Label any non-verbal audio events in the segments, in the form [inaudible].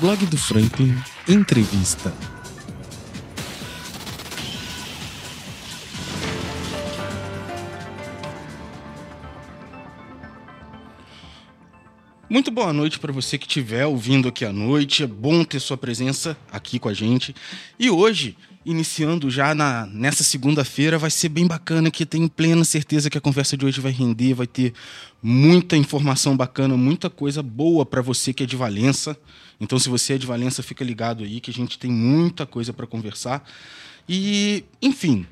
Blog do Franklin Entrevista. Muito boa noite para você que estiver ouvindo aqui à noite. É bom ter sua presença aqui com a gente. E hoje, iniciando já na, nessa segunda-feira, vai ser bem bacana, que tenho plena certeza que a conversa de hoje vai render, vai ter muita informação bacana, muita coisa boa para você que é de Valença. Então, se você é de Valença, fica ligado aí que a gente tem muita coisa para conversar. E, enfim,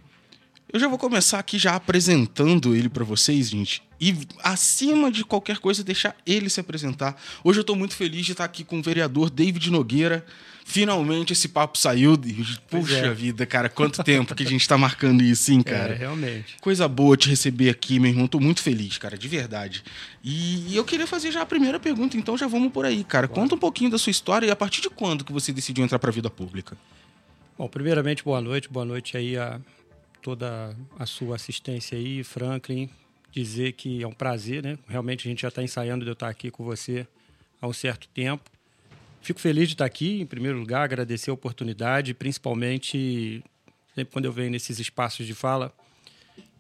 eu já vou começar aqui já apresentando ele para vocês, gente. E acima de qualquer coisa, deixar ele se apresentar. Hoje eu estou muito feliz de estar aqui com o vereador David Nogueira. Finalmente esse papo saiu. Puxa é. vida, cara, quanto tempo que a gente está marcando isso, hein, [laughs] cara? É, realmente. Coisa boa te receber aqui, meu irmão. Tô muito feliz, cara, de verdade. E eu queria fazer já a primeira pergunta, então já vamos por aí, cara. Conta um pouquinho da sua história e a partir de quando que você decidiu entrar para a vida pública? Bom, primeiramente, boa noite. Boa noite aí a toda a sua assistência aí, Franklin, dizer que é um prazer, né? Realmente a gente já está ensaiando de eu estar aqui com você há um certo tempo. Fico feliz de estar aqui, em primeiro lugar, agradecer a oportunidade, principalmente sempre quando eu venho nesses espaços de fala,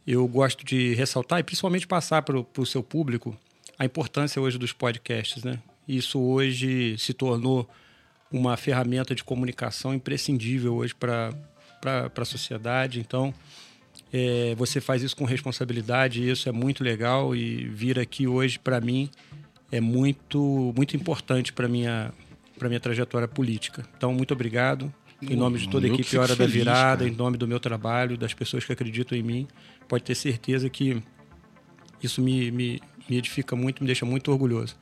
eu gosto de ressaltar e principalmente passar para o seu público a importância hoje dos podcasts, né? Isso hoje se tornou uma ferramenta de comunicação imprescindível hoje para a sociedade. Então, é, você faz isso com responsabilidade e isso é muito legal e vir aqui hoje para mim é muito muito importante para minha para minha trajetória política. Então muito obrigado em nome de toda a equipe Hora feliz, da Virada, cara. em nome do meu trabalho, das pessoas que acreditam em mim. Pode ter certeza que isso me, me, me edifica muito, me deixa muito orgulhoso.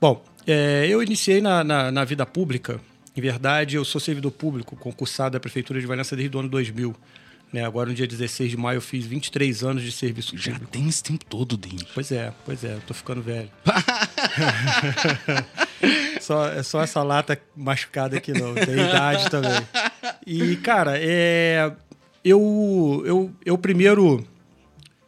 Bom, é, eu iniciei na, na, na vida pública. Em verdade, eu sou servidor público, concursado da Prefeitura de Valença desde o ano 2000. Né? Agora, no dia 16 de maio, eu fiz 23 anos de serviço Já público. tem esse tempo todo, Denis. Pois é, pois é. Eu tô ficando velho. [laughs] só, é só essa lata machucada aqui, não. Tem idade também. E, cara, é, eu, eu, eu primeiro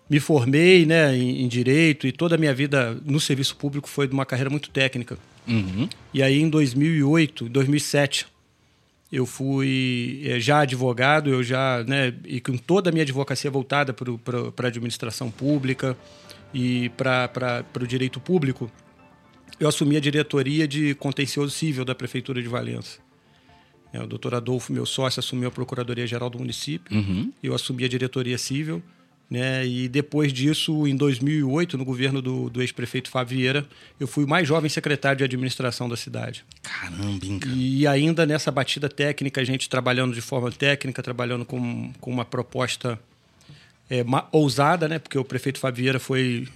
me formei né, em, em, Direito e toda a minha vida no serviço público foi de uma carreira muito técnica. Uhum. E aí, em 2008, 2007, eu fui é, já advogado, eu já, né, e com toda a minha advocacia voltada para a administração pública e para o direito público, eu assumi a diretoria de contencioso civil da Prefeitura de Valença. É, o doutor Adolfo, meu sócio, assumiu a Procuradoria-Geral do município, uhum. eu assumi a diretoria civil né? E depois disso, em 2008, no governo do, do ex-prefeito Fábio Vieira, eu fui o mais jovem secretário de administração da cidade. Caramba, hein, cara. E ainda nessa batida técnica, a gente trabalhando de forma técnica, trabalhando com, com uma proposta é, ousada, né? porque o prefeito Fábio Vieira foi.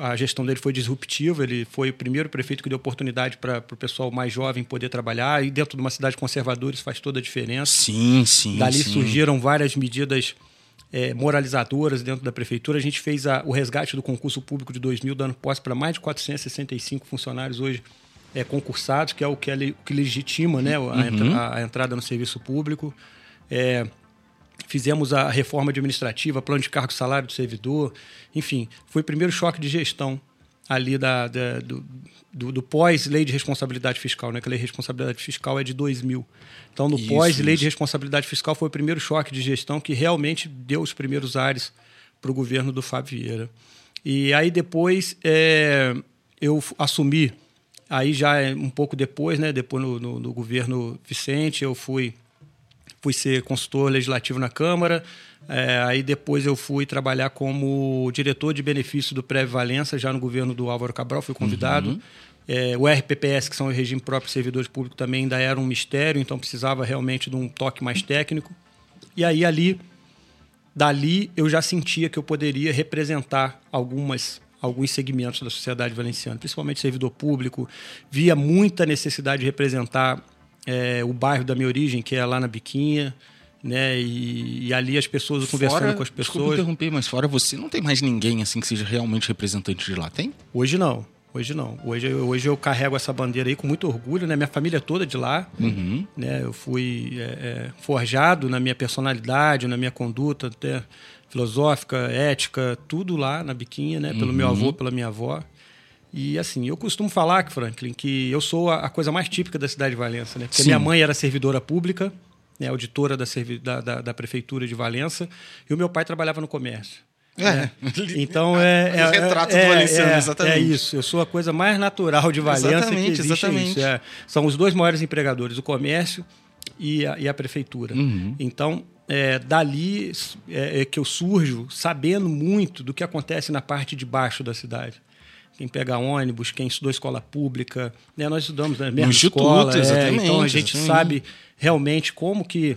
A gestão dele foi disruptiva, ele foi o primeiro prefeito que deu oportunidade para o pessoal mais jovem poder trabalhar, e dentro de uma cidade conservadora isso faz toda a diferença. Sim, sim. Dali sim. surgiram várias medidas é, moralizadoras dentro da prefeitura. A gente fez a, o resgate do concurso público de 2000, dando posse para mais de 465 funcionários hoje é, concursados, que é o que, é, que legitima né, a, uhum. entra, a, entrada no serviço público. É, fizemos a reforma administrativa, plano de cargo salário do servidor. Enfim, foi o primeiro choque de gestão ali da, da do, do, do pós-lei de responsabilidade fiscal, né? Que a lei de responsabilidade fiscal é de 2000. Então, no pós-lei de responsabilidade fiscal foi o primeiro choque de gestão que realmente deu os primeiros ares para o governo do Fábio Vieira. E aí depois é, eu assumi, aí já um pouco depois, né? Depois no, no, no governo Vicente, eu fui fui ser consultor legislativo na Câmara, é, aí depois eu fui trabalhar como diretor de benefício do Pré Valença, já no governo do Álvaro Cabral, fui convidado. Uhum. É, o RPPS, que são o regime próprio de servidores públicos, também ainda era um mistério, então precisava realmente de um toque mais técnico. E aí ali, dali, eu já sentia que eu poderia representar algumas alguns segmentos da sociedade valenciana, principalmente servidor público. Via muita necessidade de representar é, o bairro da minha origem, que é lá na Biquinha né? E, e, ali as pessoas fora, conversando com as pessoas. Desculpa interromper, mas fora você não tem mais ninguém assim que seja realmente representante de lá, tem? Hoje não. Hoje não. Hoje, hoje eu carrego essa bandeira aí com muito orgulho, né? Minha família toda de lá. Uhum. Né? Eu fui é, é, forjado na minha personalidade, na minha conduta, até filosófica, ética, tudo lá na biquinha, né? Pelo uhum. meu avô, pela minha avó. E assim, eu costumo falar, Franklin, que eu sou a, a coisa mais típica da cidade de Valença, né? Porque Sim. minha mãe era servidora pública, né, auditora da, da, da, da, prefeitura de Valença, e o meu pai trabalhava no comércio. É. Né? [laughs] Então é. é, o retrato é, do Valenciano, é, exatamente. É isso. Eu sou a coisa mais natural de Valença exatamente, que existe. Exatamente. É, são os dois maiores empregadores, o comércio e a, e a prefeitura. Uhum. Então, é, dali é, é, que eu surjo sabendo muito do que acontece na parte de baixo da cidade. Quem pega ônibus, quem estudou escola pública, né? nós estudamos na mesma escola, é, então a gente exatamente. sabe realmente como que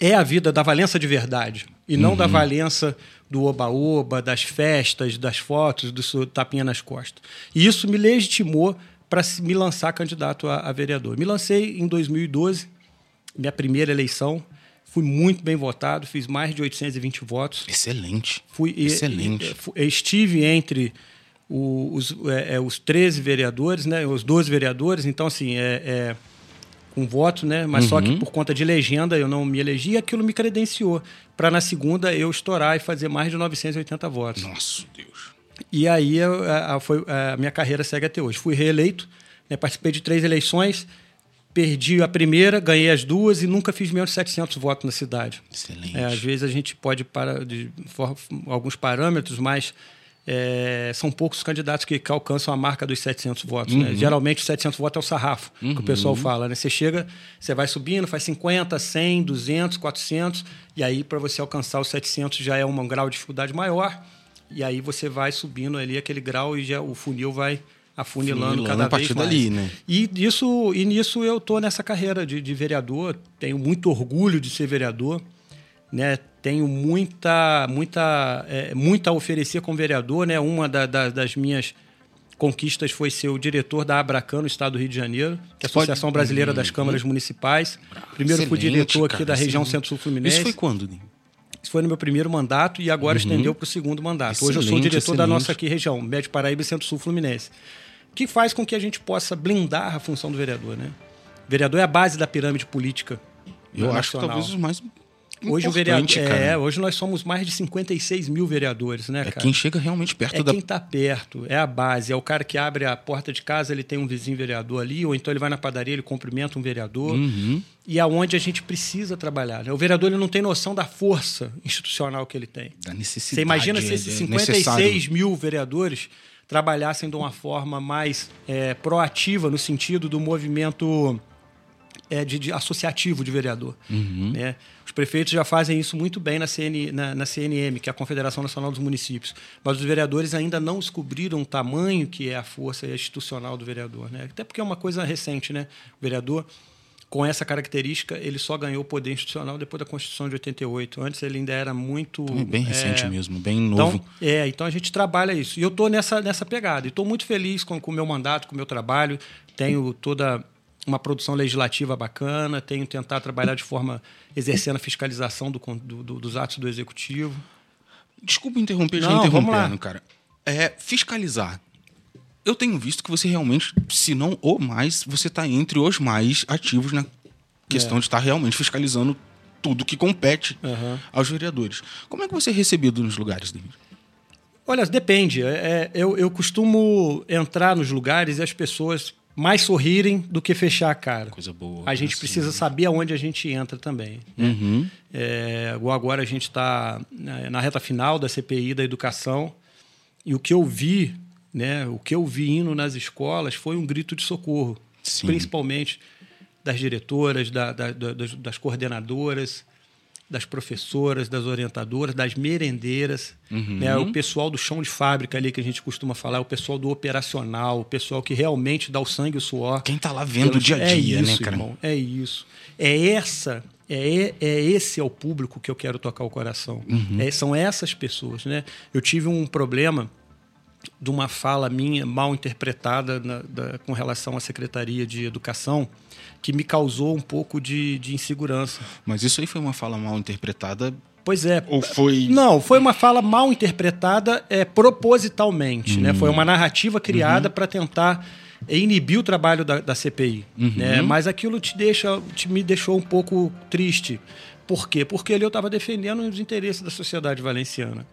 é a vida da Valença de verdade e não uhum. da Valença do oba-oba, das festas, das fotos, do tapinha nas costas. E isso me legitimou para me lançar candidato a, a vereador. Me lancei em 2012, minha primeira eleição. Fui muito bem votado, fiz mais de 820 votos. Excelente. Fui, Excelente. E, e, estive entre o, os, é, é, os 13 vereadores, né, os 12 vereadores, então, assim, é, é com voto, né? Mas uhum. só que uhum. por conta de legenda eu não me elegi e aquilo me credenciou para na segunda eu estourar e fazer mais de 980 votos. Nossa, Deus. E aí a, a, foi, a minha carreira segue até hoje. Fui reeleito, né? participei de três eleições perdi a primeira, ganhei as duas e nunca fiz menos de 700 votos na cidade. Excelente. É, às vezes a gente pode para de for, alguns parâmetros, mas é, são poucos candidatos que, que, alcançam a marca dos 700 votos. Né? Uhum. Né? Geralmente, os 700 votos é o sarrafo, uhum. que o pessoal uhum. fala. Né? Você chega, você vai subindo, faz 50, 100, 200, 400, e aí para você alcançar os 700 já é um grau de dificuldade maior, e aí você vai subindo ali aquele grau e já o funil vai afunilando, cada a partir vez mais. dali, né? E isso e nisso eu tô nessa carreira de, de, vereador, tenho muito orgulho de ser vereador, né? Tenho muita muita é, muito a oferecer como vereador, né? Uma da, da, das minhas conquistas foi ser o diretor da Abracan no estado do Rio de Janeiro, que é a Associação Brasileira das Câmaras hum. Municipais. Primeiro Excelente, fui diretor aqui cara, da região Centro-Sul Fluminense. Isso foi quando? Isso foi no meu primeiro mandato e agora uhum. estendeu para o segundo mandato. Excelente, Hoje eu sou o diretor excelente. da nossa aqui região, Médio Paraíba e Centro-Sul Fluminense que faz com que a gente possa blindar a função do vereador, né? O vereador é a base da pirâmide política. Eu acho que talvez os mais Hoje o vereador, é, hoje nós somos mais de 56 mil vereadores, né, é cara? É quem chega realmente perto é da. É quem está perto, é a base, é o cara que abre a porta de casa, ele tem um vizinho vereador ali, ou então ele vai na padaria, ele cumprimenta um vereador. Uhum. E aonde é a gente precisa trabalhar. Né? O vereador ele não tem noção da força institucional que ele tem. Da necessidade. Você imagina se esses 56 necessário. mil vereadores trabalhassem de uma forma mais é, proativa no sentido do movimento é, de, de, associativo de vereador. Uhum. Né? Os prefeitos já fazem isso muito bem na, CN, na, na, CNM, que é a Confederação Nacional dos Municípios, mas os vereadores ainda não descobriram o tamanho que é a força institucional do vereador. Né? Até porque é uma coisa recente, né? O vereador com essa característica, ele só ganhou poder institucional depois da Constituição de 88. Antes ele ainda era muito. Bem recente é... mesmo, bem novo. Então, é, então a gente trabalha isso. E eu estou nessa, nessa pegada. E estou muito feliz com o meu mandato, com o meu trabalho. Tenho toda uma produção legislativa bacana, tenho tentado trabalhar de forma exercendo a fiscalização do, do, do, dos atos do executivo. Desculpa interromper, já interrompendo, cara. É, fiscalizar eu tenho visto que você realmente, se não o mais, você está entre os mais ativos na questão é. de estar realmente fiscalizando tudo que compete uhum. aos vereadores. Como é que você é recebido nos lugares, David? Olha, depende. É, é, eu, eu costumo entrar nos lugares e as pessoas mais sorrirem do que fechar a cara. Coisa boa. A gente assim. precisa saber aonde a gente entra também. Né? Uhum. É, agora a gente está na reta final da CPI da educação e o que eu vi né? O que eu vi indo nas escolas foi um grito de socorro, Sim. principalmente das diretoras, da, da, das, das, coordenadoras, das professoras, das orientadoras, das merendeiras, uhum. né? o pessoal do chão de fábrica ali que a gente costuma falar, o pessoal do operacional, o pessoal que realmente dá o sangue e o suor. Quem está lá vendo o dia a é dia, é isso, né, cara? Irmão, é isso. É essa é, é esse é o público que eu quero tocar o coração. Uhum. É, são essas pessoas, né? Eu tive um problema de uma fala minha mal interpretada na, da, com relação à Secretaria de Educação que me causou um pouco de, de insegurança. Mas isso aí foi uma fala mal interpretada Pois é. Ou foi. Não, foi uma fala mal interpretada é, propositalmente. Né? Uhum. Né? Foi uma narrativa criada uhum. para tentar inibir o trabalho da, da CPI. Uhum. Né? Mas aquilo te deixa, te, me deixou um pouco triste. Por quê? Porque ali eu estava defendendo os interesses da sociedade valenciana.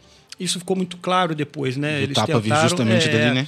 Isso ficou muito claro depois, né? O Eles tapa tentaram, justamente é, dali, né?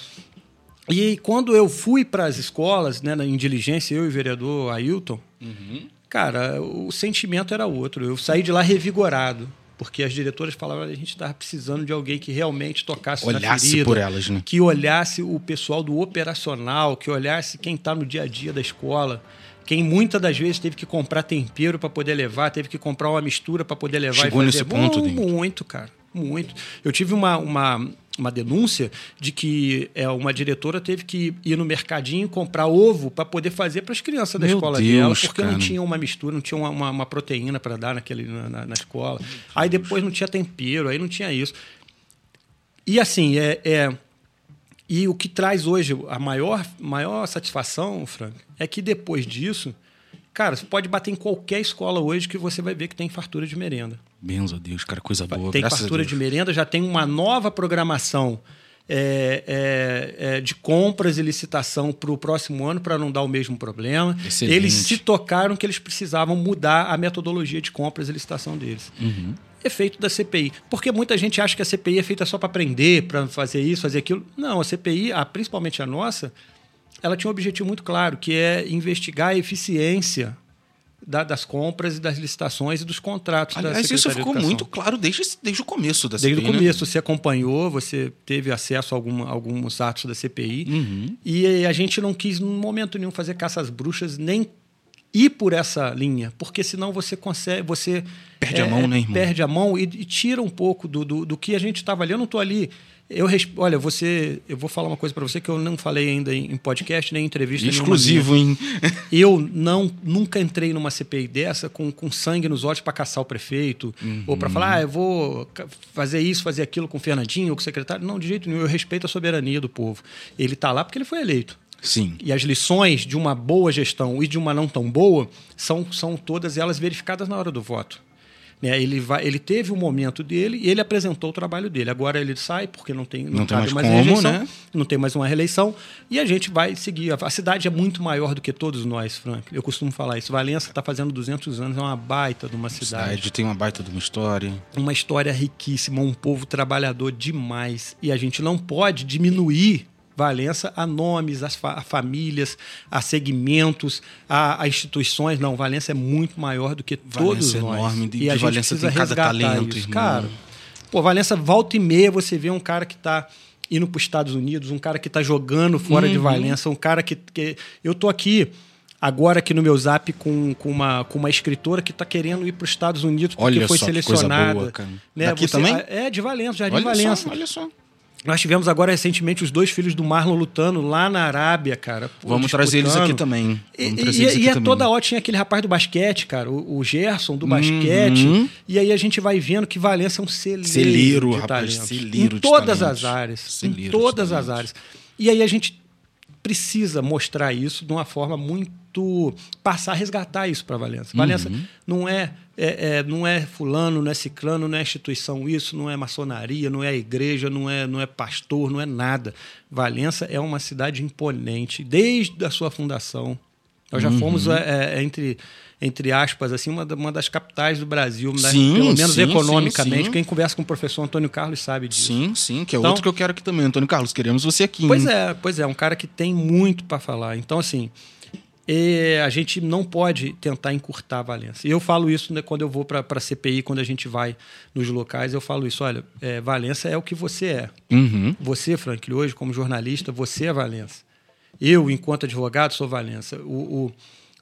E quando eu fui para as escolas, né, em diligência, eu e o vereador Ailton, uhum. cara, o sentimento era outro. Eu saí de lá revigorado porque as diretoras falavam que a gente estava precisando de alguém que realmente tocasse olhasse na ferida, por elas, né? que olhasse o pessoal do operacional, que olhasse quem está no dia a dia da escola, quem muitas das vezes teve que comprar tempero para poder levar, teve que comprar uma mistura para poder levar Chegou e fazer. nesse ponto, muito, cara, muito. Eu tive uma, uma uma denúncia de que é, uma diretora teve que ir no mercadinho comprar ovo para poder fazer para as crianças da Meu escola Deus, dela, porque cara. não tinha uma mistura, não tinha uma, uma, uma proteína para dar naquele, na, na, escola. Aí depois não tinha tempero, aí não tinha isso. E assim, é, é e o que traz hoje a maior, maior satisfação, Frank, é que depois disso, cara, você pode bater em qualquer escola hoje que você vai ver que tem fartura de merenda. Benzo a Deus, cara, coisa boa. Tem fartura de merenda, já tem uma nova programação é, é, é, de compras e licitação para o próximo ano para não dar o mesmo problema. Excelente. Eles se tocaram que eles precisavam mudar a metodologia de compras e licitação deles. Uhum. Efeito da CPI. Porque muita gente acha que a CPI é feita só para prender, para fazer isso, fazer aquilo. Não, a CPI, a, principalmente a nossa, ela tinha um objetivo muito claro, que é investigar a eficiência da, das compras e das licitações e dos contratos Aliás, isso ficou muito claro desde, desde o começo da CPI. Desde o né? começo, né? você acompanhou, você teve acesso a algum, alguns atos da CPI. Uhum. E a gente não quis, em momento nenhum, fazer caça às bruxas, nem ir por essa linha, porque senão você consegue, você perde é, a mão, né, irmão? Perde a mão e, e tira um pouco do, do, do que a gente estava ali. Eu não estou ali eu olha, você, eu vou falar uma coisa para você que eu não falei ainda em podcast nem em entrevista exclusivo, hein? [laughs] Eu não nunca entrei numa CPI dessa com, com sangue nos olhos para caçar o prefeito uhum. ou para falar, ah, eu vou fazer isso, fazer aquilo com o Fernandinho ou com o secretário. Não, de jeito nenhum. Eu respeito a soberania do povo. Ele está lá porque ele foi eleito. Sim. E as lições de uma boa gestão e de uma não tão boa são, são todas elas verificadas na hora do voto. Né? Ele, vai, ele teve o um momento dele e ele apresentou o trabalho dele. Agora ele sai porque não tem, não, não tem mais, mais como, né? não tem mais uma reeleição e a gente vai seguir. A cidade é muito maior do que todos nós, Frank. Eu costumo falar isso. Valença está fazendo 200 anos, é uma baita de uma cidade. A cidade tem uma baita de uma história. Uma história riquíssima, um povo trabalhador demais e a gente não pode diminuir Valença a nomes, a, fa a famílias, a segmentos, a, a, instituições. Não, Valença é muito maior do que Valença todos é nós. enorme, de, e a de Valença tem cada talento, isso. Cara, pô, Valença volta e meia você vê um cara que está indo para os Estados Unidos, um cara que está jogando fora uhum. de Valença, um cara que, que eu tô aqui agora aqui no meu zap com, com, uma, com uma escritora que está querendo ir para os Estados Unidos porque olha foi só, selecionada. Boa, cara. Né? Aqui também? É de Valença, Jardim olha Valença. Só, olha só. Nós tivemos agora recentemente os dois filhos do Marlon lutando lá na Arábia, cara. Vamos disputando. trazer eles aqui também. e, e, e é toda hora tinha aquele rapaz do basquete, cara, o, o Gerson do basquete. Uhum. E aí a gente vai vendo que Valença é um celeiro, celeiro de rapaz, talentos. celeiro em todas talentos. as áreas. Celeiro em todas as áreas. E aí a gente precisa mostrar isso de uma forma muito passar a resgatar isso para Valença. Uhum. Valença não é, é, é, não é fulano, não é ciclano, não é instituição isso, não é maçonaria, não é igreja, não é, não é pastor, não é nada. Valença é uma cidade imponente desde a sua fundação. Nós já Uhum. fomos é, é, entre entre aspas, assim, uma, uma das capitais do Brasil? Sim, pelo menos sim, economicamente. sim. Quem conversa com o professor Antônio Carlos sabe disso. Sim, sim, que é Então- outro que eu quero aqui também. Antônio Carlos, queremos você aqui. Pois hein? é, pois é, um cara que tem muito para falar. Então, assim, é, a gente não pode tentar encurtar a Valença. E eu falo isso né, quando eu vou para a CPI, quando a gente vai nos locais, eu falo isso. Olha, é, Valença é o que você é. Uhum. Você, Frank, hoje, como jornalista, você é Valença. Eu, enquanto advogado, sou Valença. O,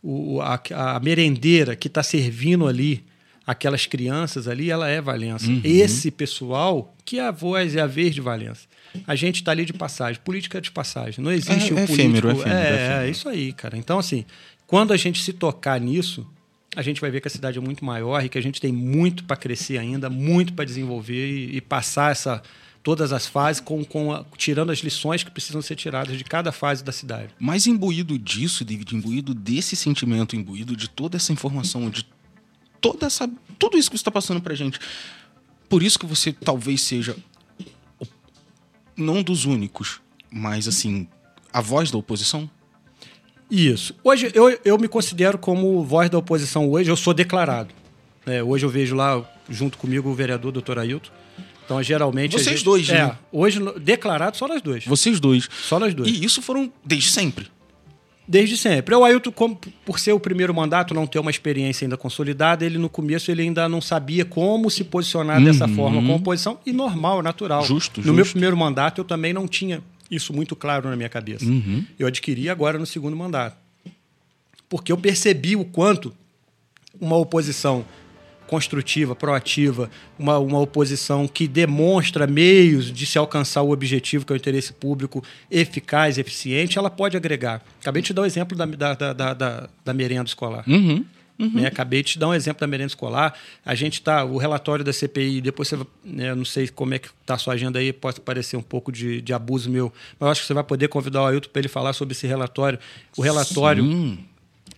o, o, a, a merendeira que está servindo ali aquelas crianças ali, ela é Valença. Uhum. Esse pessoal que é a voz e a vez de Valença. A gente está ali de passagem, política é de passagem. Não existe É- o é político. efêmero, é efêmero, é, é efêmero. é isso aí, cara. Então, assim, quando a gente se tocar nisso, a gente vai ver que a cidade é muito maior e que a gente tem muito para crescer ainda, muito para desenvolver e, e passar essa todas as fases com, com a- tirando as lições que precisam ser tiradas de cada fase da cidade. Mas imbuído disso, David, imbuído desse sentimento, imbuído de toda essa informação, de toda essa, tudo isso que você está passando pra gente. Por isso que você talvez seja não dos únicos, mas assim, a voz da oposição. Isso. Hoje eu, eu me considero como voz da oposição hoje, eu sou declarado. É, hoje eu vejo lá, junto comigo, o vereador doutor Ailton. Então, geralmente. Vocês gente- dois, é, né? Hoje, declarado só nós dois. Vocês dois. Só nós dois. E isso foram desde sempre. Desde sempre. O Ailton, como- por ser o primeiro mandato, não ter uma experiência ainda consolidada, ele no começo ele ainda não sabia como se posicionar dessa forma com a oposição, e normal, natural. Uhum. Justo, No meu justo. primeiro mandato, eu também não tinha isso muito claro na minha cabeça. Uhum. Eu adquiri agora no segundo mandato. Porque eu percebi o quanto uma oposição construtiva, proativa, uma, uma oposição que demonstra meios de se alcançar o objetivo, que é o interesse público eficaz, eficiente, ela pode agregar. Acabei de te dar o exemplo da, da, da, da, da- da merenda escolar. Uhum. Né? Acabei de te dar um exemplo da merenda escolar. A gente está, o relatório da CPI, depois você, né, não sei como é que está a sua agenda aí, pode parecer um pouco de, de abuso meu, mas eu acho que você vai poder convidar o Ailton para ele falar sobre esse relatório. O relatório, Sim.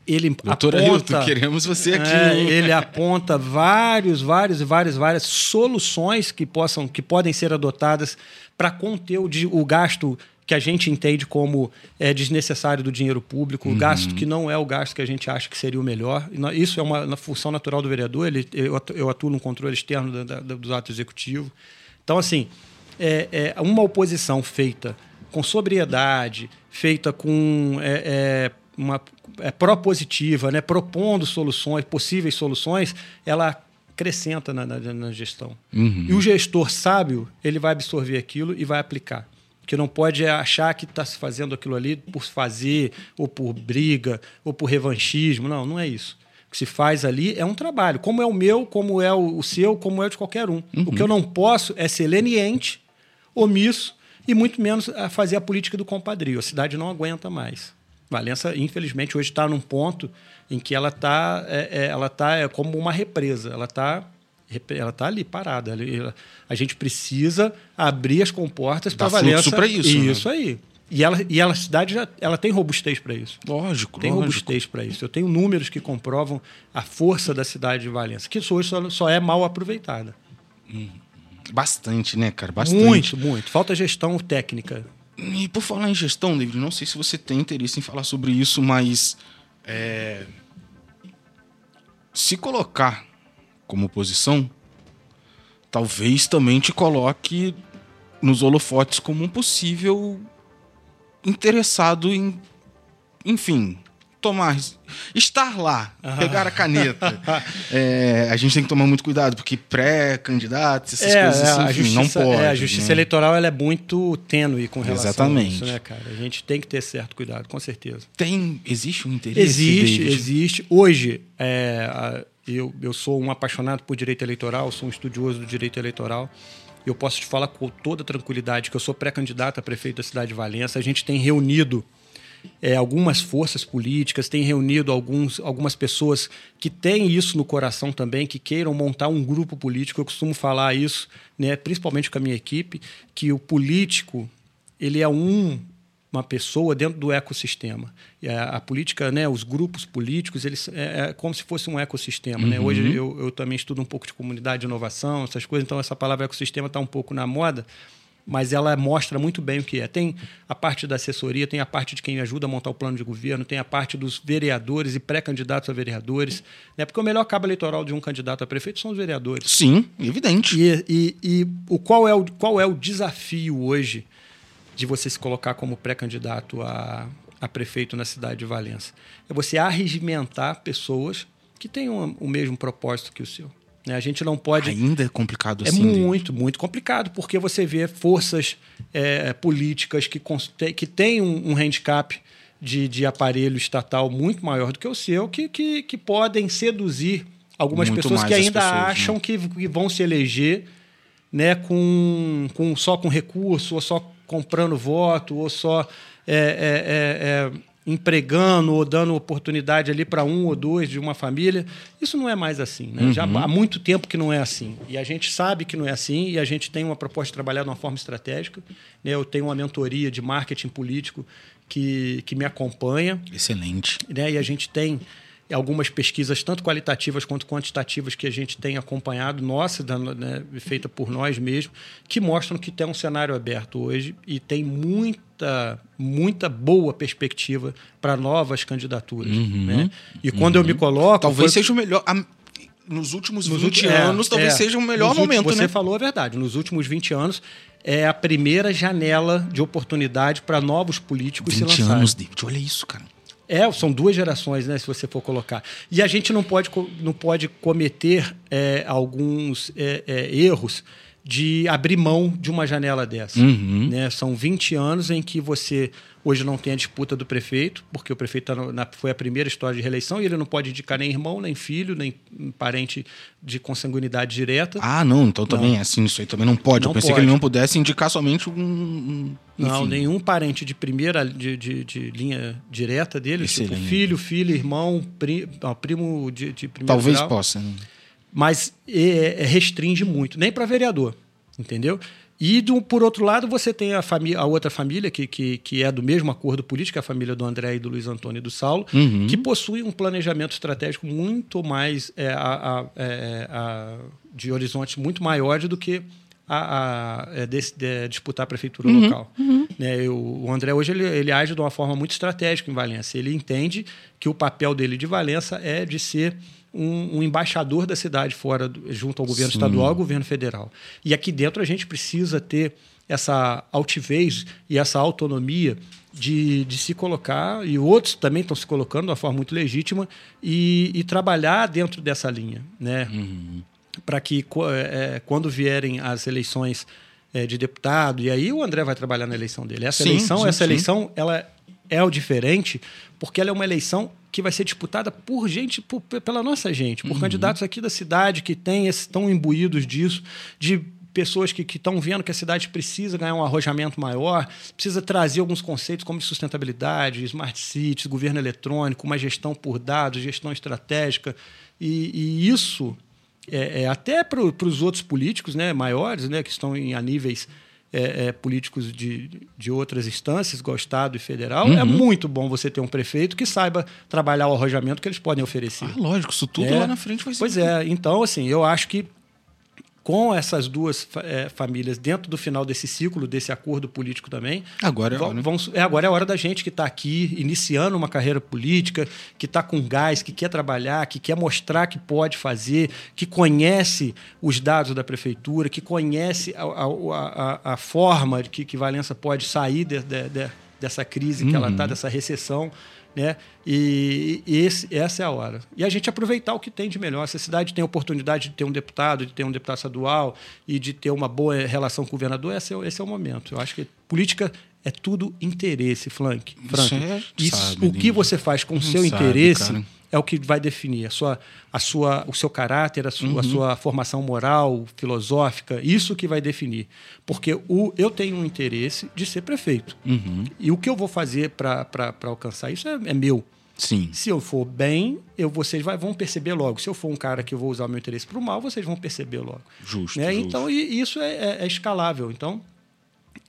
Ele Doutor aponta... Ailton, queremos você aqui. É, ele aponta vários, vários e várias, várias soluções que possam, que podem ser adotadas para conter o, de- o gasto que a gente entende como é, desnecessário do dinheiro público, o gasto que não é o gasto que a gente acha que seria o melhor. Isso é uma, uma função natural do vereador. Ele, eu, atu- eu atuo no controle externo da, da, do ato executivo. Então, assim, é, é uma oposição feita com sobriedade, feita com é, é, uma é, propositiva, né, propondo soluções, possíveis soluções, ela acrescenta na, na- na gestão. E o gestor sábio, ele vai absorver aquilo e vai aplicar. Que não pode é achar que está se fazendo aquilo ali por fazer, ou por briga, ou por revanchismo. Não, não é isso. O que se faz ali é um trabalho, como é o meu, como é o seu, como é o de qualquer um. O que eu não posso é ser leniente, omisso e muito menos a fazer a política do compadrio. A cidade não aguenta mais. Valença, infelizmente, hoje está num ponto em que ela está é, é, ela tá, é como uma represa. Ela está ela tá ali parada. Ela- a gente precisa abrir as comportas para Valença. fluxo pra isso, né? Isso aí. E ela, e ela, a cidade já, ela tem robustez para isso. Lógico, Tem lógico. robustez para isso. Eu tenho números que comprovam a força da cidade de Valença, que hoje só, só é mal aproveitada. Bastante, né, cara? Bastante. Muito, muito. Falta gestão técnica. E por falar em gestão, David, não sei se você tem interesse em falar sobre isso, mas é, se colocar como oposição, talvez também te coloque nos holofotes como um possível interessado em, enfim, tomar, estar lá, pegar a caneta. [laughs] É, a gente tem que tomar muito cuidado, porque pré-candidatos, essas coisas assim, a enfim, justiça, não pode. é, a justiça né? eleitoral ela é muito tênue com relação Exatamente. a isso, né, cara? A gente tem que ter certo cuidado, com certeza. Tem, existe um interesse? Existe, David? existe. Hoje, é, eu, eu sou um apaixonado por direito eleitoral, sou um estudioso do direito eleitoral. Eu posso te falar com toda tranquilidade que eu sou pré-candidato a prefeito da cidade de Valença. A gente tem reunido é, algumas forças políticas, tem reunido alguns, algumas pessoas que têm isso no coração também, que queiram montar um grupo político. Eu costumo falar isso, né, principalmente com a minha equipe, que o político ele é um, uma pessoa dentro do ecossistema. A, a política, né, os grupos políticos, eles é, é como se fosse um ecossistema. Né? Hoje eu, eu também estudo um pouco de comunidade de inovação, essas coisas, então essa palavra ecossistema está um pouco na moda mas ela mostra muito bem o que é. Tem a parte da assessoria, tem a parte de quem ajuda a montar o plano de governo, tem a parte dos vereadores e pré-candidatos a vereadores, né? porque o melhor cabo eleitoral de um candidato a prefeito são os vereadores. Sim, evidente. E, e, e o, qual, é o, qual é o desafio hoje de você se colocar como pré-candidato a, a prefeito na cidade de Valença? É você arregimentar pessoas que tenham o mesmo propósito que o seu. Né? A gente não pode. Ainda é complicado É assim. David. muito, muito complicado, porque você vê forças é, políticas que, que têm um, um handicap de, de aparelho estatal muito maior do que o seu, que, que, que podem seduzir algumas Muito pessoas que ainda pessoas, né? acham que, que vão se eleger né, com, com, só com recurso, ou só comprando voto, ou só é, é, é, é, empregando ou dando oportunidade ali para um ou dois de uma família. Isso não é mais assim. Né? Já Uhum. há muito tempo que não é assim. E a gente sabe que não é assim, e a gente tem uma proposta de trabalhar de uma forma estratégica. né? Eu tenho uma mentoria de marketing político que, que me acompanha Excelente. né? E a gente tem algumas pesquisas, tanto qualitativas quanto quantitativas, que a gente tem acompanhado, nossa, né, feita por nós mesmos, que mostram que tem um cenário aberto hoje e tem muita, muita boa perspectiva para novas candidaturas. Né? E quando eu me coloco. Talvez foi- seja o melhor. a- nos últimos nos 20 é, anos talvez é, seja o melhor momento, você né? Você falou a verdade. Nos últimos 20 anos é a primeira janela de oportunidade para novos políticos 20 se lançarem. anos, David. Olha isso, cara. É, são duas gerações, né, se você for colocar. E a gente não pode, não pode cometer é, alguns é, é, erros de abrir mão de uma janela dessa. Uhum. Né? São 20 anos em que você hoje não tem a disputa do prefeito, porque o prefeito tá na, foi a primeira história de reeleição e ele não pode indicar nem irmão, nem filho, nem parente de consanguinidade direta. Ah, não, então também não. é assim, isso aí também não pode. Não Eu pensei pode. que ele não pudesse indicar somente um. um não, nenhum parente de primeira de, de, de linha direta dele, tipo filho, filho, irmão, pri, primo de, de primeiro Talvez grau. possa. Né? Mas é, é, restringe muito, nem para vereador, entendeu? E do, por outro lado, você tem a, família, a outra família, que, que, que é do mesmo acordo político, a família do André e do Luiz Antônio e do Saulo, uhum. que possui um planejamento estratégico muito mais é, a, a, é, a, de horizontes muito maiores do que a, a, é, de, de, disputar a prefeitura uhum, local. Uhum. Né, o André hoje ele, ele age de uma forma muito estratégica em Valença. Ele entende que o papel dele de Valença é de ser um, um, embaixador da cidade fora, junto ao governo Sim. estadual ao governo federal. E aqui dentro a gente precisa ter essa altivez e essa autonomia de, de se colocar, e outros também estão se colocando de uma forma muito legítima, e, e trabalhar dentro dessa linha. Né? Uhum. Para que é, quando vierem as eleições é, de deputado, e aí o André vai trabalhar na eleição dele. Essa sim, eleição, sim, essa sim. eleição, ela é o diferente, porque ela é uma eleição que vai ser disputada por gente, por, pela nossa gente, por uhum. candidatos aqui da cidade que têm, estão imbuídos disso, de pessoas que estão vendo que a cidade precisa ganhar um arrojamento maior, precisa trazer alguns conceitos como sustentabilidade, smart cities, governo eletrônico, uma gestão por dados, gestão estratégica. E, e isso, é, é até para os outros políticos né, maiores, né, que estão em, a níveis é, é, políticos de, de outras instâncias, igual Estado e Federal, é uhum. é muito bom você ter um prefeito que saiba trabalhar o arrojamento que eles podem oferecer. Ah, lógico, isso tudo é. lá na frente vai ser. Pois é, então, assim, eu acho que com essas duas é, famílias dentro do final desse ciclo, desse acordo político também. Agora é hora. Vamos, é, agora é a hora da gente que está aqui iniciando uma carreira política, que está com gás, que quer trabalhar, que quer mostrar que pode fazer, que conhece os dados da prefeitura, que conhece a, a, a, a forma de que, que Valença pode sair de, de, de, dessa crise uhum. que ela está, uhum. dessa recessão. Né? E, e esse, essa é a hora. E a gente aproveitar o que tem de melhor. Se a cidade tem a oportunidade de ter um deputado, de ter um deputado estadual e de ter uma boa relação com o governador, esse é, esse é o momento. Eu acho que política é tudo interesse, Frank. Frank. Isso, sabe, o que você faz com o seu sabe, interesse cara é o que vai definir a sua, a sua, o seu caráter, a sua, uhum. a sua formação moral, filosófica, isso que vai definir. Porque o, eu tenho um interesse de ser prefeito. Uhum. E o que eu vou fazer para alcançar isso é, é, meu. Sim. Se eu for bem, eu, vocês vai, vão perceber logo. Se eu for um cara que eu vou usar o meu interesse para o mal, vocês vão perceber logo. Justo. Né? justo. Então, e, isso é, é, é escalável. Então,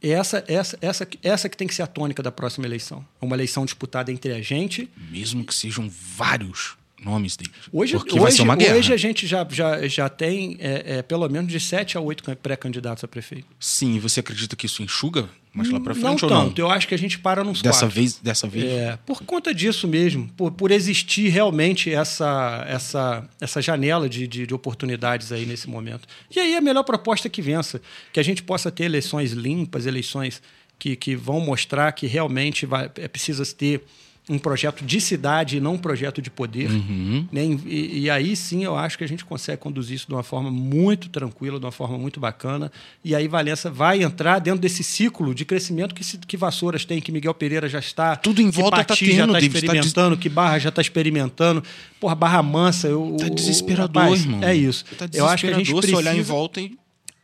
essa, essa, essa, essa que tem que ser a tônica da próxima eleição. É uma eleição disputada entre a gente. Mesmo que sejam vários nomes deles. Hoje, porque hoje, hoje a gente já, já, já tem é, é, pelo menos de sete a oito pré-candidatos a prefeito. Sim, você acredita que isso enxuga mais lá para frente não ou tanto. não? Eu acho que a gente para nos dessa quatro. vez Dessa vez? É, por conta disso mesmo, por, por existir realmente essa, essa, essa janela de, de, de oportunidades aí nesse momento. E aí a melhor proposta que vença, que a gente possa ter eleições limpas, eleições que, que vão mostrar que realmente vai, é, precisa ter um projeto de cidade e não um projeto de poder. Uhum. Né? E, e, aí sim eu acho que a gente consegue conduzir isso de uma forma muito tranquila, de uma forma muito bacana. E aí Valença vai entrar dentro desse ciclo de crescimento que, que Vassouras tem, que Miguel Pereira já está. Tudo em volta está tendo, já está experimentando, tá que Barra já está experimentando. Porra, Barra Mansa. Está desesperador, rapaz, irmão. É isso. Tá eu acho que a gente precisa olhar em volta e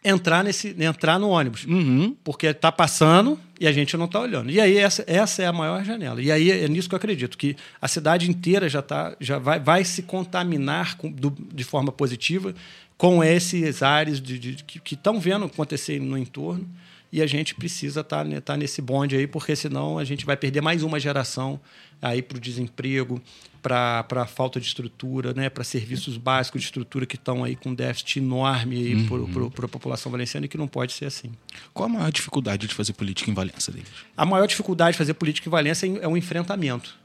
entrar nesse entrar no ônibus. Uhum. porque está passando e a gente não está olhando. E aí essa, essa é a maior janela. E aí é nisso que eu acredito que a cidade inteira já tá já vai, vai se contaminar com, do, de forma positiva com esses ares de, de que estão vendo acontecer no entorno e a gente precisa estar tá, né, tá nesse bonde aí porque senão a gente vai perder mais uma geração aí para o desemprego para a falta de estrutura, né, para serviços básicos de estrutura que estão aí com déficit enorme uhum. para a população valenciana e que não pode ser assim. Qual a maior dificuldade de fazer política em Valença, David? A maior dificuldade de fazer política em Valença é o enfrentamento.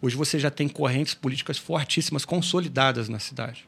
Hoje você já tem correntes políticas fortíssimas consolidadas na cidade.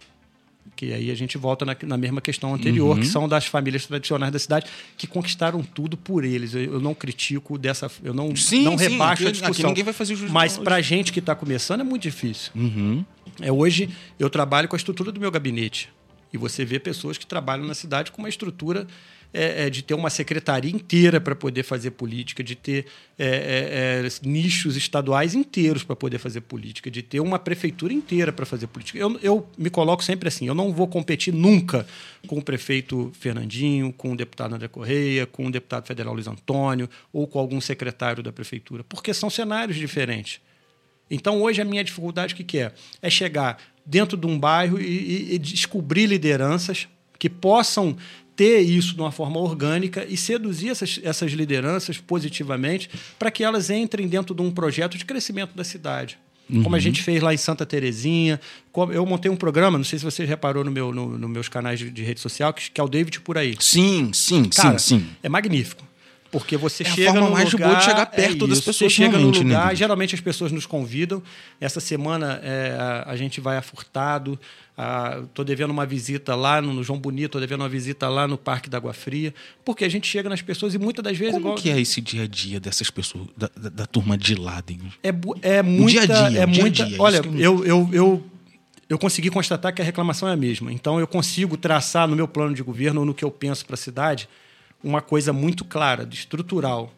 Que aí a gente volta na, na mesma questão anterior, Uhum. que são das famílias tradicionais da cidade, que conquistaram tudo por eles. Eu, eu não critico dessa. Eu não, Sim, não sim, rebaixo a aqui- aqui discussão. ninguém vai fazer de Mas para gente que está começando é muito difícil. Uhum. É, hoje eu trabalho com a estrutura do meu gabinete. E você vê pessoas que trabalham na cidade com uma estrutura é, é, de ter uma secretaria inteira para poder fazer política, de ter é, é, é, nichos estaduais inteiros para poder fazer política, de ter uma prefeitura inteira para fazer política. Eu, eu me coloco sempre assim: eu não vou competir nunca com o prefeito Fernandinho, com o deputado André Correia, com o deputado federal Luiz Antônio ou com algum secretário da prefeitura, porque são cenários diferentes. Então, hoje, a minha dificuldade, o que, que é? É chegar dentro de um bairro e, e- e descobrir lideranças que possam ter isso de uma forma orgânica e seduzir essas, essas lideranças positivamente para que elas entrem dentro de um projeto de crescimento da cidade. Como a gente fez lá em Santa Terezinha. Eu montei um programa, não sei se você reparou no meu, no, nos meus canais de, de rede social, que, que é o David Por Aí. Sim, sim, Cara, sim, sim. É magnífico. Porque você É a chega forma no mais lugar, boa de chegar perto é das pessoas Você chega no né, lugar, David? geralmente as pessoas nos convidam. Essa semana é, a, a gente vai a Furtado. Estou devendo uma visita lá no, no João Bonito, estou devendo uma visita lá no Parque da Água Fria. Porque a gente chega nas pessoas e muitas das vezes... Como igual- que é esse dia a dia dessas pessoas, da, da- da turma de lá, David? É, é muita. dia a dia, é dia a muita dia, isso olha, eu- eu, eu, eu, eu consegui constatar que a reclamação é a mesma. Então, eu consigo traçar no meu plano de governo ou no que eu penso para a cidade uma coisa muito clara, de estrutural.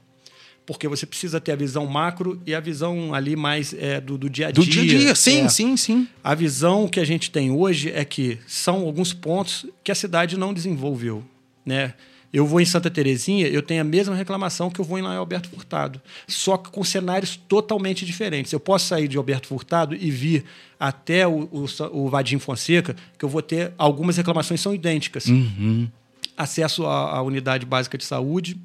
Porque você precisa ter a visão macro e a visão ali mais é, do, do dia a dia. Do dia a dia, sim, É. sim, sim. A visão que a gente tem hoje é que são alguns pontos que a cidade não desenvolveu, né? Eu vou em Santa Terezinha, eu tenho a mesma reclamação que eu vou em lá em Alberto Furtado, só que com cenários totalmente diferentes. Eu posso sair de Alberto Furtado e vir até o, o, o Vadim Fonseca, que eu vou ter algumas reclamações são idênticas. Uhum. Acesso à, à unidade básica de saúde,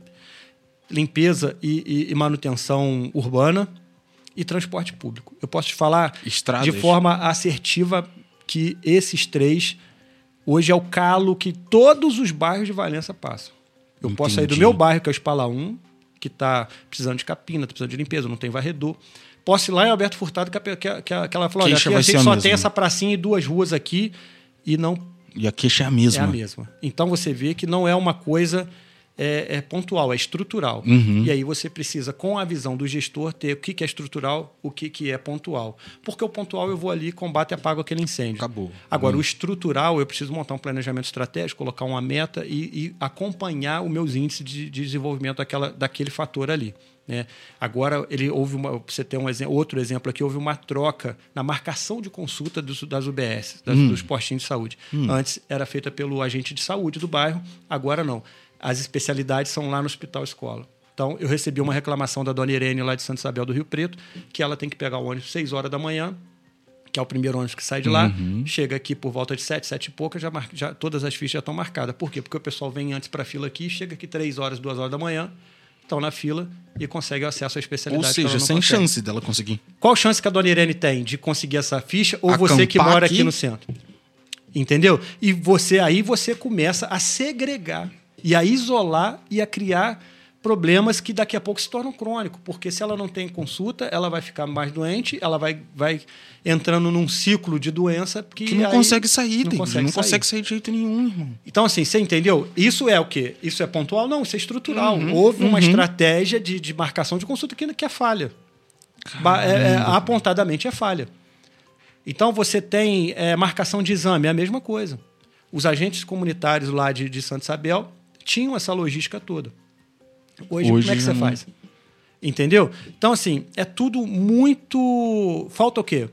limpeza e, e- e manutenção urbana e transporte público. Eu posso te falar Estradas. de forma assertiva que esses três hoje é o calo que todos os bairros de Valença passam. Eu posso sair do Entendi. meu bairro, que é o Espala 1, que está precisando de capina, está precisando de limpeza, não tem varredor. Posso ir lá em Alberto Furtado, que, a- que, a- que, a- que ela falou: olha, Queixa aqui vai a gente só mesma. tem essa pracinha e duas ruas aqui e não E a queixa é a mesma. é a mesma. Então você vê que não é uma coisa é, é pontual, é estrutural. Uhum. E aí você precisa, com a visão do gestor, ter o que, que é estrutural, o que, que é pontual. Porque o pontual eu vou ali, combate e apago aquele incêndio. Acabou. Agora, o estrutural, eu preciso montar um planejamento estratégico, colocar uma meta e, e acompanhar os meus índices de, de desenvolvimento daquela, daquele fator ali. Né? Agora, ele houve uma, você ter um exemplo, outro exemplo aqui, houve uma troca na marcação de consulta dos, das UBS, das- dos postinhos de saúde. Antes era feita pelo agente de saúde do bairro, agora não. As especialidades são lá no hospital escola. Então, eu recebi uma reclamação da dona Irene lá de Santa Isabel do Rio Preto, que ela tem que pegar o ônibus 6 horas da manhã, que é o primeiro ônibus que sai de lá, chega aqui por volta de sete, sete e pouca, já, mar- já todas as fichas já estão marcadas. Por quê? Porque o pessoal vem antes para a fila aqui, chega aqui três horas, duas horas da manhã, estão na fila e consegue acesso à Ou especialidade. que ela seja, sem consegue. chance dela conseguir. Qual chance que a dona Irene tem de conseguir essa ficha ou você que Acampar mora aqui aqui? no centro? Entendeu? E você aí você começa a segregar e a isolar e a criar problemas que daqui a pouco se tornam crônicos, porque se ela não tem consulta, ela vai ficar mais doente, ela vai, vai entrando num ciclo de doença que, Que não consegue sair, não consegue não sair. consegue sair de jeito nenhum, irmão. Então, assim, você entendeu? Isso é o quê? Isso é pontual? Não, isso é estrutural. Uhum, Houve uma estratégia de, de marcação de consulta que, que é falha. É- é, apontadamente é falha. Então, você tem é, marcação de exame, é a mesma coisa. Os agentes comunitários lá de, de Santa Isabel tinham essa logística toda. Hoje, Hoje como é que você não. faz? Entendeu? Então, assim, é tudo muito. Falta o quê?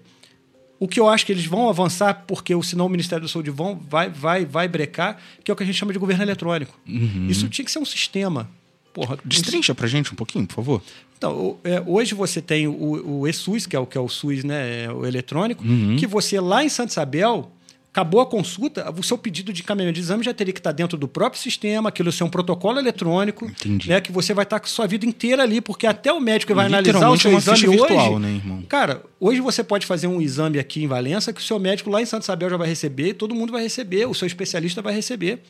O que eu acho que eles vão avançar, porque senão o Ministério da Saúde vão, vai, vai, vai brecar, que é o que a gente chama de governo eletrônico. Isso tinha que ser um sistema. Porra, Destrincha pra gente um pouquinho, por favor. então, é, hoje você tem o, o eSUS, que é o que é o SUS, né, é o eletrônico, Uhum. que você lá em Santa Isabel acabou a consulta, o seu pedido de encaminhamento de exame já teria que estar dentro do próprio sistema, aquilo ser um protocolo eletrônico, Entendi. né, que você vai estar com a sua vida inteira ali, porque até o médico que vai analisar o Literalmente seu exame ficha hoje, virtual, né, irmão? Cara, hoje você pode fazer um exame aqui em Valença que o seu médico lá em Santa Isabel já vai receber, todo mundo vai receber, o seu especialista vai receber.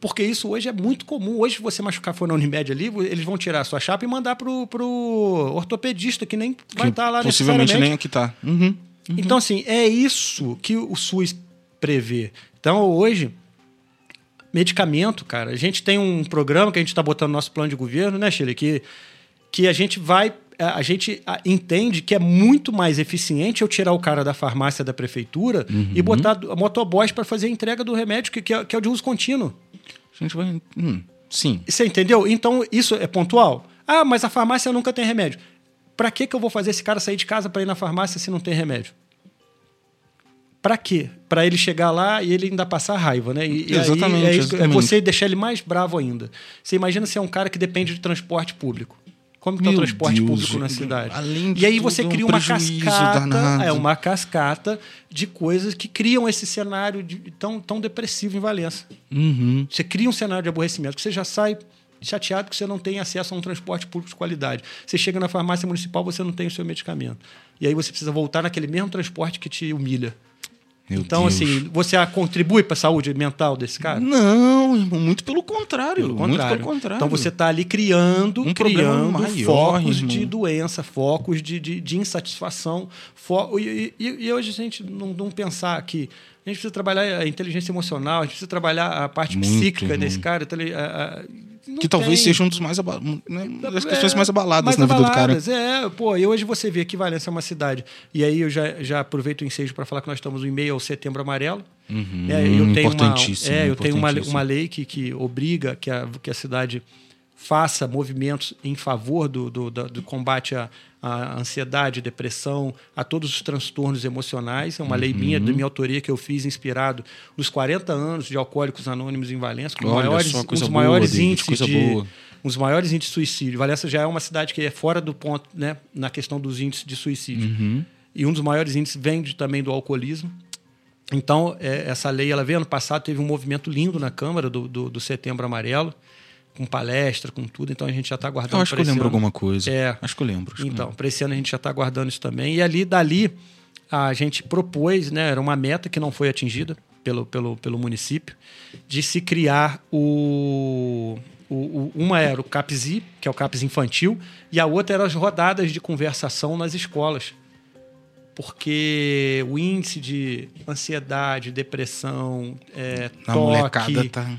Porque isso hoje é muito comum. Hoje, se você machucar for na Unimed ali, eles vão tirar a sua chapa e mandar pro, pro ortopedista, que nem vai estar lá Possivelmente nem aqui tá. Uhum. Então, assim, é isso que o SUS prevê. Então, hoje, medicamento, cara, a gente tem um programa que a gente está botando no nosso plano de governo, né, Chile, que, que a gente vai a gente entende que é muito mais eficiente eu tirar o cara da farmácia da prefeitura uhum. e botar a motoboys para fazer a entrega do remédio, que, que, é, que é o de uso contínuo. A gente vai. Hum, sim. Você entendeu? Então, isso é pontual. Ah, mas a farmácia nunca tem remédio. Para que, que eu vou fazer esse cara sair de casa para ir na farmácia se não tem remédio? Para quê? Para ele chegar lá e ele ainda passar raiva, né? E, exatamente, é, isso, exatamente. é você deixar ele mais bravo ainda. Você imagina se é um cara que depende de transporte público. Como está o transporte Deus, público na cidade? Além de e aí você tudo, cria um uma cascata, danado. é uma cascata de coisas que criam esse cenário de, tão, tão depressivo em Valença. Uhum. Você cria um cenário de aborrecimento que você já sai chateado que você não tem acesso a um transporte público de qualidade. Você chega na farmácia municipal, você não tem o seu medicamento. E aí você precisa voltar naquele mesmo transporte que te humilha. Meu então, Deus. assim, você contribui para a saúde mental desse cara? Não, irmão, muito pelo contrário. Pelo contrário. Muito pelo contrário. Então você está ali criando, Um criando maior, focos irmão. de doença, focos de, de, de insatisfação. Fo e, e, e hoje a gente não, não pensar que a gente precisa trabalhar a inteligência emocional, a gente precisa trabalhar a parte Muito, psíquica irmão. desse cara. a- a- não que talvez tem. seja um dos mais aba- né, das questões É, mais abaladas mais na vida abaladas, do cara. É, pô, e hoje você vê que Valença é uma cidade. E aí eu já, já aproveito o ensejo para falar que nós estamos em meio ao Setembro Amarelo. Uhum, É, eu tenho uma, importantíssimo, é, eu tenho uma, uma lei que, que obriga que a, que a cidade faça movimentos em favor do, do, da- do combate à, à ansiedade, depressão, a todos os transtornos emocionais. É uma lei minha, Uhum. de minha autoria, que eu fiz inspirado nos 40 anos de Alcoólicos Anônimos em Valença, com Olha maiores, um dos boa, maiores David, índices de boa. dos maiores índices de suicídio. Valença já é uma cidade que é fora do ponto, né, na questão dos índices de suicídio. Uhum. E um dos maiores índices vem de- também do alcoolismo. Então, é, essa lei, ela veio ano passado, teve um movimento lindo na Câmara do, do, do Setembro Amarelo, com palestra, com tudo. Então, a gente já está aguardando Eu acho que eu lembro ano. alguma coisa. É. Acho que eu lembro. Então, para esse ano a gente já está aguardando isso também. E ali, dali, a gente propôs, né, era uma meta que não foi atingida pelo, pelo, pelo município, de se criar o, o, o- Uma era o CAPSI, que é o CAPS infantil, e a outra era as rodadas de conversação nas escolas. Porque o índice de ansiedade, depressão, é. A molecada toque, tá.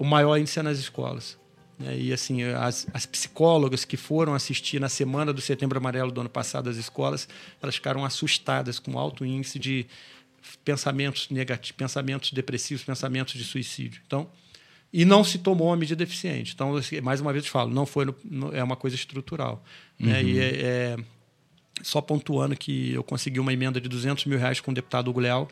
O maior índice é nas escolas. né? E assim, as, as psicólogas que foram assistir na semana do Setembro Amarelo do ano passado às escolas, elas ficaram assustadas com o alto índice de pensamentos negativos, pensamentos depressivos, pensamentos de suicídio. Então, e não se tomou uma medida eficiente. Então, mais uma vez eu falo, não foi no- no- é uma coisa estrutural. Né? E é, é- só pontuando que eu consegui uma emenda de 200 mil reais com o deputado Hugo Leal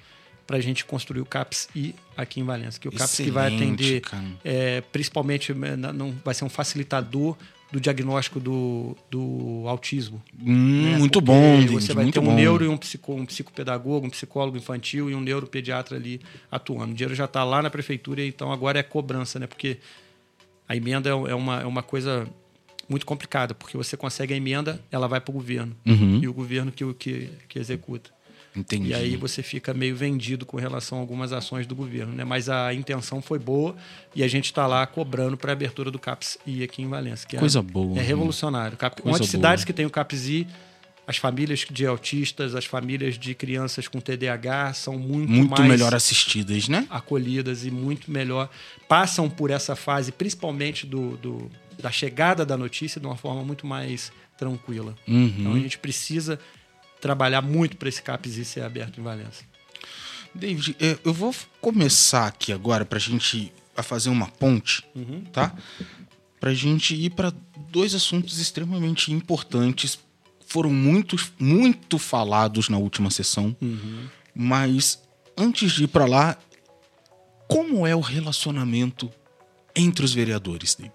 para a gente construir o CAPS I aqui em Valença, que o CAPS que vai Excelente, atender é, principalmente né, não, vai ser um facilitador do diagnóstico do, do autismo. Hum, né? muito Porque bom, Você vai ter um bom. neuro e um, psico, um psicopedagogo, um psicólogo infantil e um neuropediatra ali atuando. O dinheiro já está lá na prefeitura, então agora é cobrança, né? Porque a emenda é é uma, é uma coisa muito complicada, porque você consegue a emenda, ela vai para o governo. Uhum. E o governo que, que, que executa. Entendi. E aí você fica meio vendido com relação a algumas ações do governo, né? Mas a intenção foi boa e a gente está lá cobrando para a abertura do CAPS I aqui em Valença. Que é- Coisa boa, É né? revolucionário. Cap... Coisa Uma das cidades que tem o CAPS I, as famílias de autistas, as famílias de crianças com TDAH são muito, Muito melhor assistidas, né? acolhidas e muito melhor. Passam por essa fase, principalmente do, do- da chegada da notícia, de uma forma muito mais tranquila. Uhum. Então a gente precisa trabalhar muito para esse CAPS I ser aberto em Valença. David, é, eu vou começar aqui agora gente a fazer uma ponte, Uhum. tá? Pra gente ir para dois assuntos extremamente importantes. Foram muito, muito falados na última sessão, Uhum. mas antes de ir pra lá, como é o relacionamento entre os vereadores, David?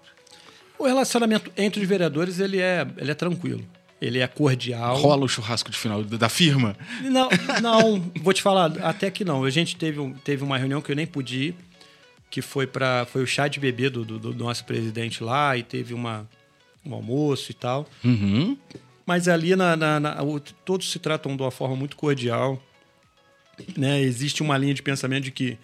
O relacionamento entre os vereadores ele é, ele é tranquilo. Ele é cordial. Rola o churrasco de final da firma? Não, [laughs] não, vou te falar, até que não. A gente teve, um- teve uma reunião que eu nem pude ir, que foi para foi o chá de bebê do, do, do nosso presidente lá, e teve uma, um almoço e tal. Uhum. Mas ali na, na- na- todos se tratam de uma forma muito cordial. Né? Existe uma linha de pensamento de que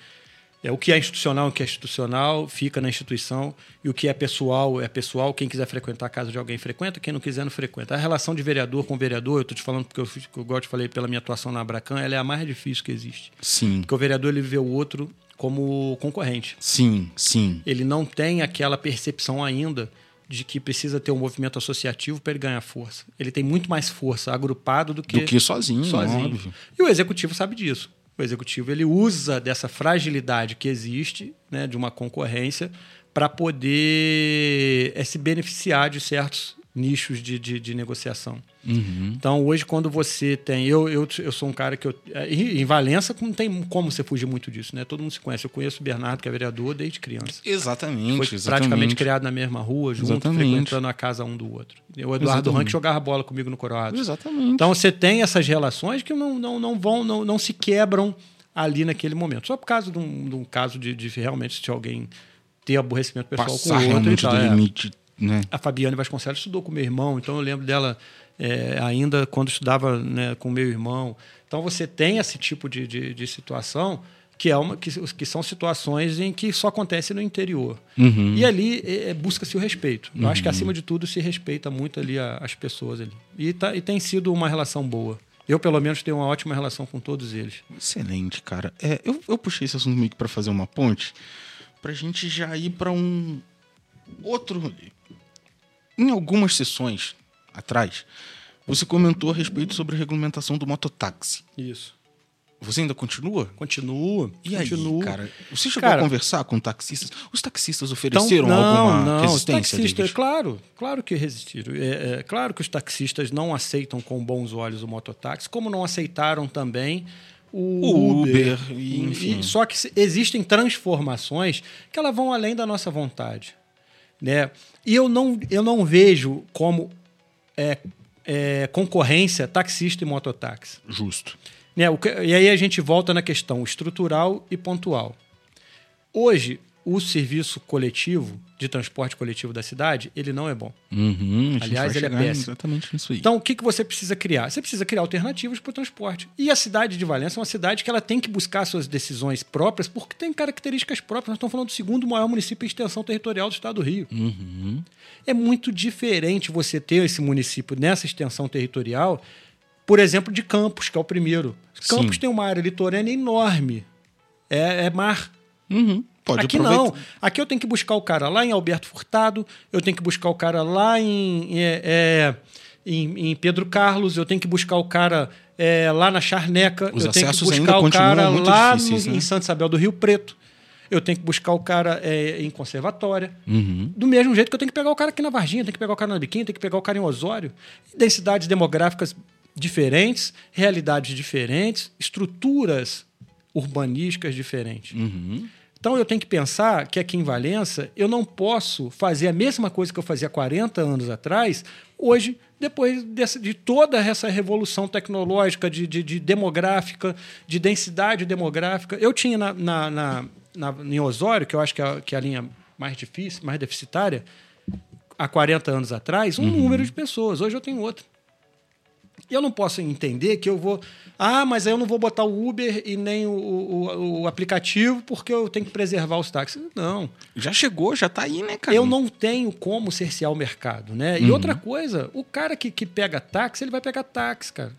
é, o que é institucional, o que é institucional, fica na instituição, e o que é pessoal é pessoal. Quem quiser frequentar a casa de alguém frequenta, quem não quiser não frequenta. A relação de vereador com vereador, eu estou te falando porque eu, eu gosto de falei pela minha atuação na Abracan, ela é a mais difícil que existe. Sim. Porque o vereador ele vê o outro como concorrente. Sim, sim. Ele não tem aquela percepção ainda de que precisa ter um movimento associativo para ele ganhar força. Ele tem muito mais força agrupado do que, Do que sozinho, sozinho. óbvio. E o executivo sabe disso. O executivo ele usa dessa fragilidade que existe, né, de uma concorrência, para poder é, se beneficiar de certos nichos de, de, de negociação. Uhum. Então, hoje, quando você tem. Eu, eu, eu sou um cara que. Eu, em em Valença, não tem como você fugir muito disso, né? Todo mundo se conhece. Eu conheço o Bernardo, que é vereador, desde criança. Exatamente, Foi exatamente. praticamente criado na mesma rua, junto, Exatamente. frequentando a casa um do outro. O Eduardo. Rank jogava bola comigo no Coroado. Exatamente. Então você tem essas relações que não, não, não vão, não, não se quebram ali naquele momento. Só por causa de um, de um caso de, de realmente se alguém ter aborrecimento pessoal Passar com o outro. realmente do é. limite, né? A Fabiane Vasconcelos estudou com meu irmão, então eu lembro dela é, ainda quando estudava né, com meu irmão. Então você tem esse tipo de, de, de situação que, é uma, que, que são situações em que só acontece no interior. Uhum. E ali é, busca-se o respeito. Eu acho que acima de tudo se respeita muito ali a- as pessoas ali. E, tá, e tem sido uma relação boa. Eu, pelo menos, tenho uma ótima relação com todos eles. Excelente, cara. É, eu, eu puxei esse assunto meio que pra fazer uma ponte, pra gente já ir pra um outro. Em algumas sessões atrás, você comentou a respeito sobre a regulamentação do mototáxi. Isso. Você ainda continua? Continua. E aí, continua. cara? Você chegou Cara- a conversar com taxistas? Os taxistas Então, ofereceram não, alguma não, os resistência taxistas, deles? claro, claro que resistiram. É, é, claro que os taxistas não aceitam com bons olhos o mototáxi, como não aceitaram também o, Uber. Uber, e, enfim. só que existem transformações que elas vão além da nossa vontade, né? E eu não, eu não vejo como é, é, concorrência taxista e mototáxi. Justo. Né? o e aí a gente volta na questão estrutural e pontual. Hoje, o serviço coletivo de transporte coletivo da cidade, ele não é bom. Uhum, Aliás, ele é péssimo. Exatamente aí. Então, o que, que você precisa criar? Você precisa criar alternativas para o transporte. E a cidade de Valença é uma cidade que ela tem que buscar suas decisões próprias, porque tem características próprias. Nós estamos falando do segundo maior município em extensão territorial do estado do Rio. Uhum. É muito diferente você ter esse município nessa extensão territorial, por exemplo, de Campos, que é o primeiro. Campos Sim. tem uma área litorânea enorme. É, é mar. Uhum. Pode Aqui aproveitar. não. Aqui eu tenho que buscar o cara lá em Alberto Furtado, eu tenho que buscar o cara lá em, é, é, em, em Pedro Carlos, eu tenho que buscar o cara é, lá na Charneca, Os eu tenho que buscar o cara lá no- né? em Santa Isabel do Rio Preto, eu tenho que buscar o cara é, em Conservatória. Uhum. Do mesmo jeito que eu tenho que pegar o cara aqui na Varginha, tenho que pegar o cara na Biquinha, tenho que pegar o cara em Osório. Densidades demográficas diferentes, realidades diferentes, estruturas urbanísticas diferentes. Uhum. Então eu tenho que pensar que aqui em Valença eu não posso fazer a mesma coisa que eu fazia 40 anos atrás, hoje, depois dessa- de toda essa revolução tecnológica, de, de- de demográfica, de densidade demográfica. Eu tinha na, na, na, na- em Osório, que eu acho que é, a- que é a linha mais difícil, mais deficitária, há 40 anos atrás, um número de pessoas. Hoje eu tenho outro. Eu não posso entender que eu vou. Ah, mas aí eu não vou botar o Uber e nem o, o, o aplicativo porque eu tenho que preservar os táxis. Não. Já chegou, já tá aí, né, cara? Eu não tenho como cercear o mercado, né? E outra coisa, o cara que, que pega táxi, ele vai pegar táxi, cara.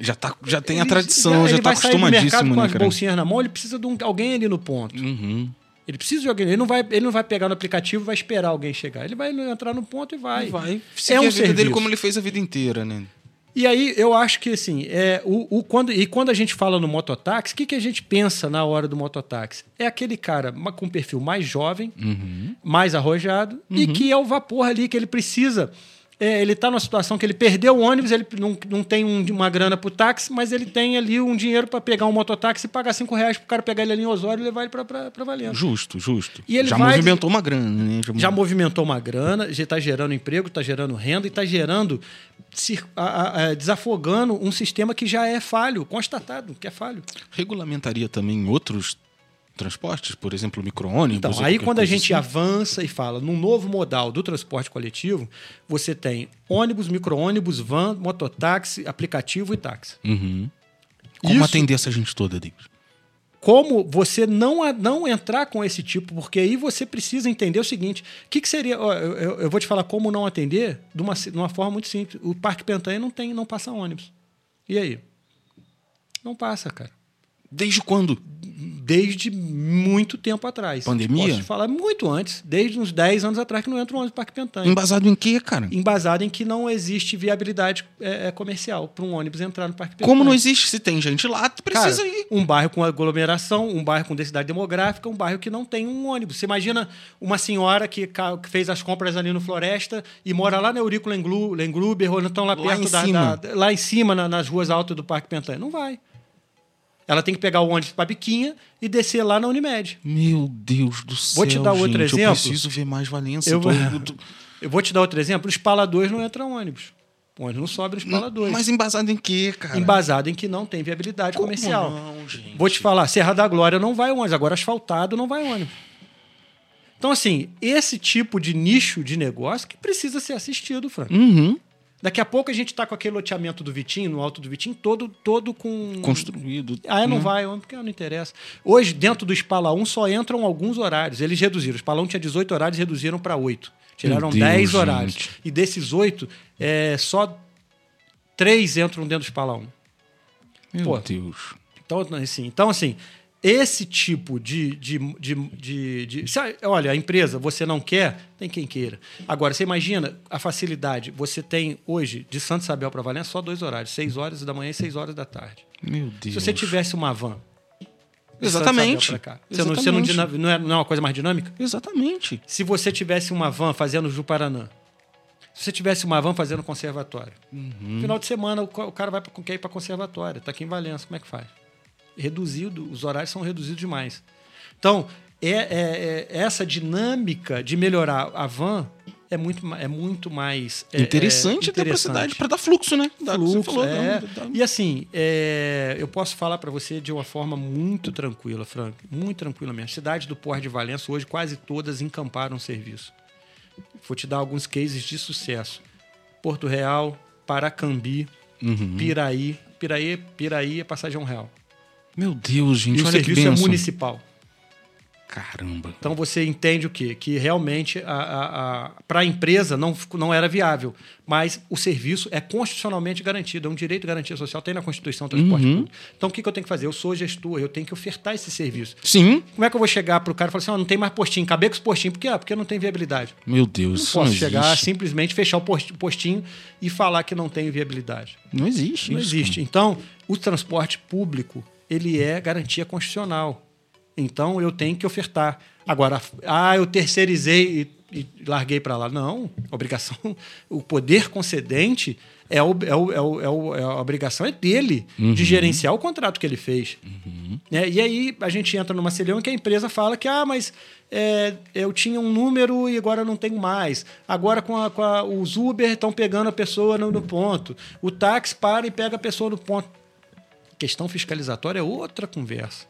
Já, tá, já tem a Ele- tradição, já, ele tá vai sair do mercado acostumadíssimo, com né, as bolsinhas na mão, ele precisa de um- alguém ali no ponto. Uhum. Ele precisa de alguém. Ele não vai, ele não vai pegar no aplicativo e vai esperar alguém chegar. Ele vai entrar no ponto e vai. E vai seguir É um a vida dele serviço. como ele fez a vida inteira, né? E aí eu acho que assim, é, o, o- quando, e quando a gente fala no mototáxi, o que, que a gente pensa na hora do mototáxi? É aquele cara com perfil mais jovem, Uhum. mais arrojado, e que é o vapor ali que ele precisa. É, ele está numa situação que ele perdeu o ônibus, ele não, não tem um- uma grana para o táxi, mas ele tem ali um dinheiro para pegar um mototáxi e pagar cinco reais para o cara pegar ele ali em Osório e levar ele para Valença. Justo, justo. E ele já vai- movimentou uma grana, né? já movimentou uma grana, já está gerando emprego, está gerando renda e está gerando, a- a- desafogando um sistema que já é falho, constatado que é falho. Regulamentaria também outros transportes, por exemplo, micro-ônibus? Então, aí quando a gente assim? avança e fala num novo modal do transporte coletivo, você tem ônibus, micro-ônibus, van, mototáxi, aplicativo e táxi. Uhum. Como Isso- atender essa gente toda, David? como você não, a- não entrar com esse tipo, porque aí você precisa entender o seguinte: o que, que seria. ó, eu, eu- vou te falar como não atender de uma, de uma forma muito simples. O Parque Pentanha não tem, não passa ônibus. E aí? Não passa, cara. Desde quando? Desde muito tempo atrás. Pandemia? Posso te falar muito antes, desde uns 10 anos atrás que não entra um ônibus no Parque Pentanha. Embasado em quê, cara? Embasado em que não existe viabilidade é, é, comercial para um ônibus entrar no Parque Pentanha. Como não existe? Se tem gente lá, precisa Cara, ir. um bairro com aglomeração, um bairro com densidade demográfica, um bairro que não tem um ônibus. Você imagina uma senhora que, fez as compras ali no Floresta e mora lá na Eurico Lenglu- Lengruber, ou então lá Lá perto em da, cima. da- Lá em cima, na- nas ruas altas do Parque Pentanha. Não vai. Ela tem que pegar o ônibus para Biquinha e descer lá na Unimed. Meu Deus do céu. Vou te dar outro gente, Eu exemplo. preciso ver mais Valência. Eu tô- [laughs] Eu vou te dar outro exemplo. Os paladores não entram ônibus. O ônibus não sobe nos paladores. Mas embasado em quê, cara? Embasado em que não tem viabilidade Como comercial. não, gente? Vou te falar, Serra da Glória não vai ônibus, agora asfaltado não vai ônibus. Então, assim, esse tipo de nicho de negócio que precisa ser assistido, Franco. Uhum. Daqui a pouco a gente tá com aquele loteamento do Vitinho, no alto do Vitinho, todo, todo com. Construído. Ah, não Uhum. vai, porque não interessa. Hoje, dentro do Spala 1, só entram alguns horários. Eles reduziram. O Spala 1 tinha 18 horários, reduziram para 8. Tiraram Deus, 10 gente. horários. E desses 8, é, só 3 entram dentro do Spala 1. Meu Pô. Deus. Então, assim, então, assim esse tipo de, de, de, de, de- se Olha, a empresa, você não quer, tem quem queira. Agora, você imagina a facilidade. Você tem hoje, de Santo Isabel para Valença, só dois horários: 6 horas da manhã e 6 horas da tarde. Meu Deus. Se você tivesse uma van. Exatamente. Cá, Você, não, você não, não, é, não é uma coisa mais dinâmica? Exatamente. Se você tivesse uma van fazendo Juparanã, se você tivesse uma van fazendo conservatório, Uhum. final de semana o o cara vai pra, quer ir para conservatório, está aqui em Valença, como é que faz? Reduzido, os horários são reduzidos demais. Então, é, é- é- essa dinâmica de melhorar a van é muito, é muito mais é, interessante é, até pra cidade, pra dar fluxo, né? Dá Fluxo, falou, é. dá- dá- E assim, é, eu posso falar para você de uma forma muito tranquila, Frank, muito tranquila mesmo. Cidades do Porto de Valença, hoje quase todas encamparam o serviço. Vou te dar alguns cases de sucesso. Porto Real, Paracambi, Uhum. Piraí. Piraí, Piraí é passagem real. Meu Deus, gente, e o olha que serviço é benção. municipal. Caramba. Então você entende o quê? Que realmente para a empresa não, não era viável, mas o serviço é constitucionalmente garantido, é um direito de garantia social, tem na Constituição do Transporte Uhum. Público. Então o que, que eu tenho que fazer? Eu sou gestor, eu tenho que ofertar esse serviço. Sim. Como é que eu vou chegar para o cara e falar assim, "Ó, não tem mais postinho, acabei com os postinhos, por quê? Ah, porque não tem viabilidade. Meu Deus, Não posso não chegar, existe. simplesmente fechar o post- postinho e falar que não tem viabilidade. Não existe Não isso, existe. Então, o transporte público, ele é garantia constitucional. Então, eu tenho que ofertar. Agora, ah, eu terceirizei e, e larguei para lá. Não, obrigação, [laughs] o poder concedente é, o, é, o, é, o, é, o, é a obrigação é dele de gerenciar o contrato que ele fez. Né? E aí a gente entra numa em que a empresa fala que ah, mas é, eu tinha um número e agora não tenho mais. Agora com, a, com a- os Uber estão pegando a pessoa no, no ponto. O táxi para e pega a pessoa no ponto. Questão fiscalizatória é outra conversa.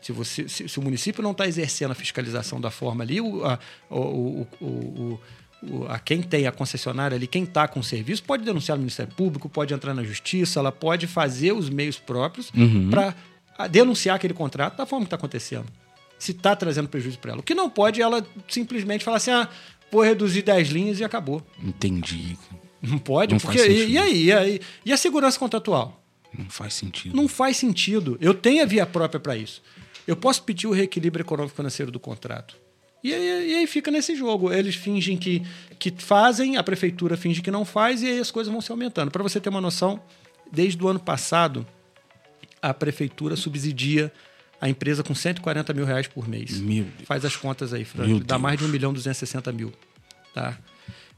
Se, você, se, se o município não está exercendo a fiscalização da forma ali, o, a, o, o, o, a quem tem a concessionária ali, quem está com o serviço, pode denunciar no Ministério Público, pode entrar na Justiça, ela pode fazer os meios próprios para denunciar aquele contrato da forma que está acontecendo. Se está trazendo prejuízo para ela. O que não pode é ela simplesmente falar assim: ah, vou reduzir 10 linhas e acabou. Entendi. Não pode, Não porque. E, e aí? E, aí? E a segurança contratual? Não faz sentido. Não faz sentido. Eu tenho a via própria para isso. Eu posso pedir o reequilíbrio econômico financeiro do contrato. E aí, e aí fica nesse jogo. Eles fingem que, que fazem, a prefeitura finge que não faz, e aí as coisas vão se aumentando. Para você ter uma noção, desde o ano passado, a prefeitura subsidia a empresa com 140 mil reais por mês. Faz as contas aí, Frank. Meu Dá mais de 1 milhão e 260 mil. Tá?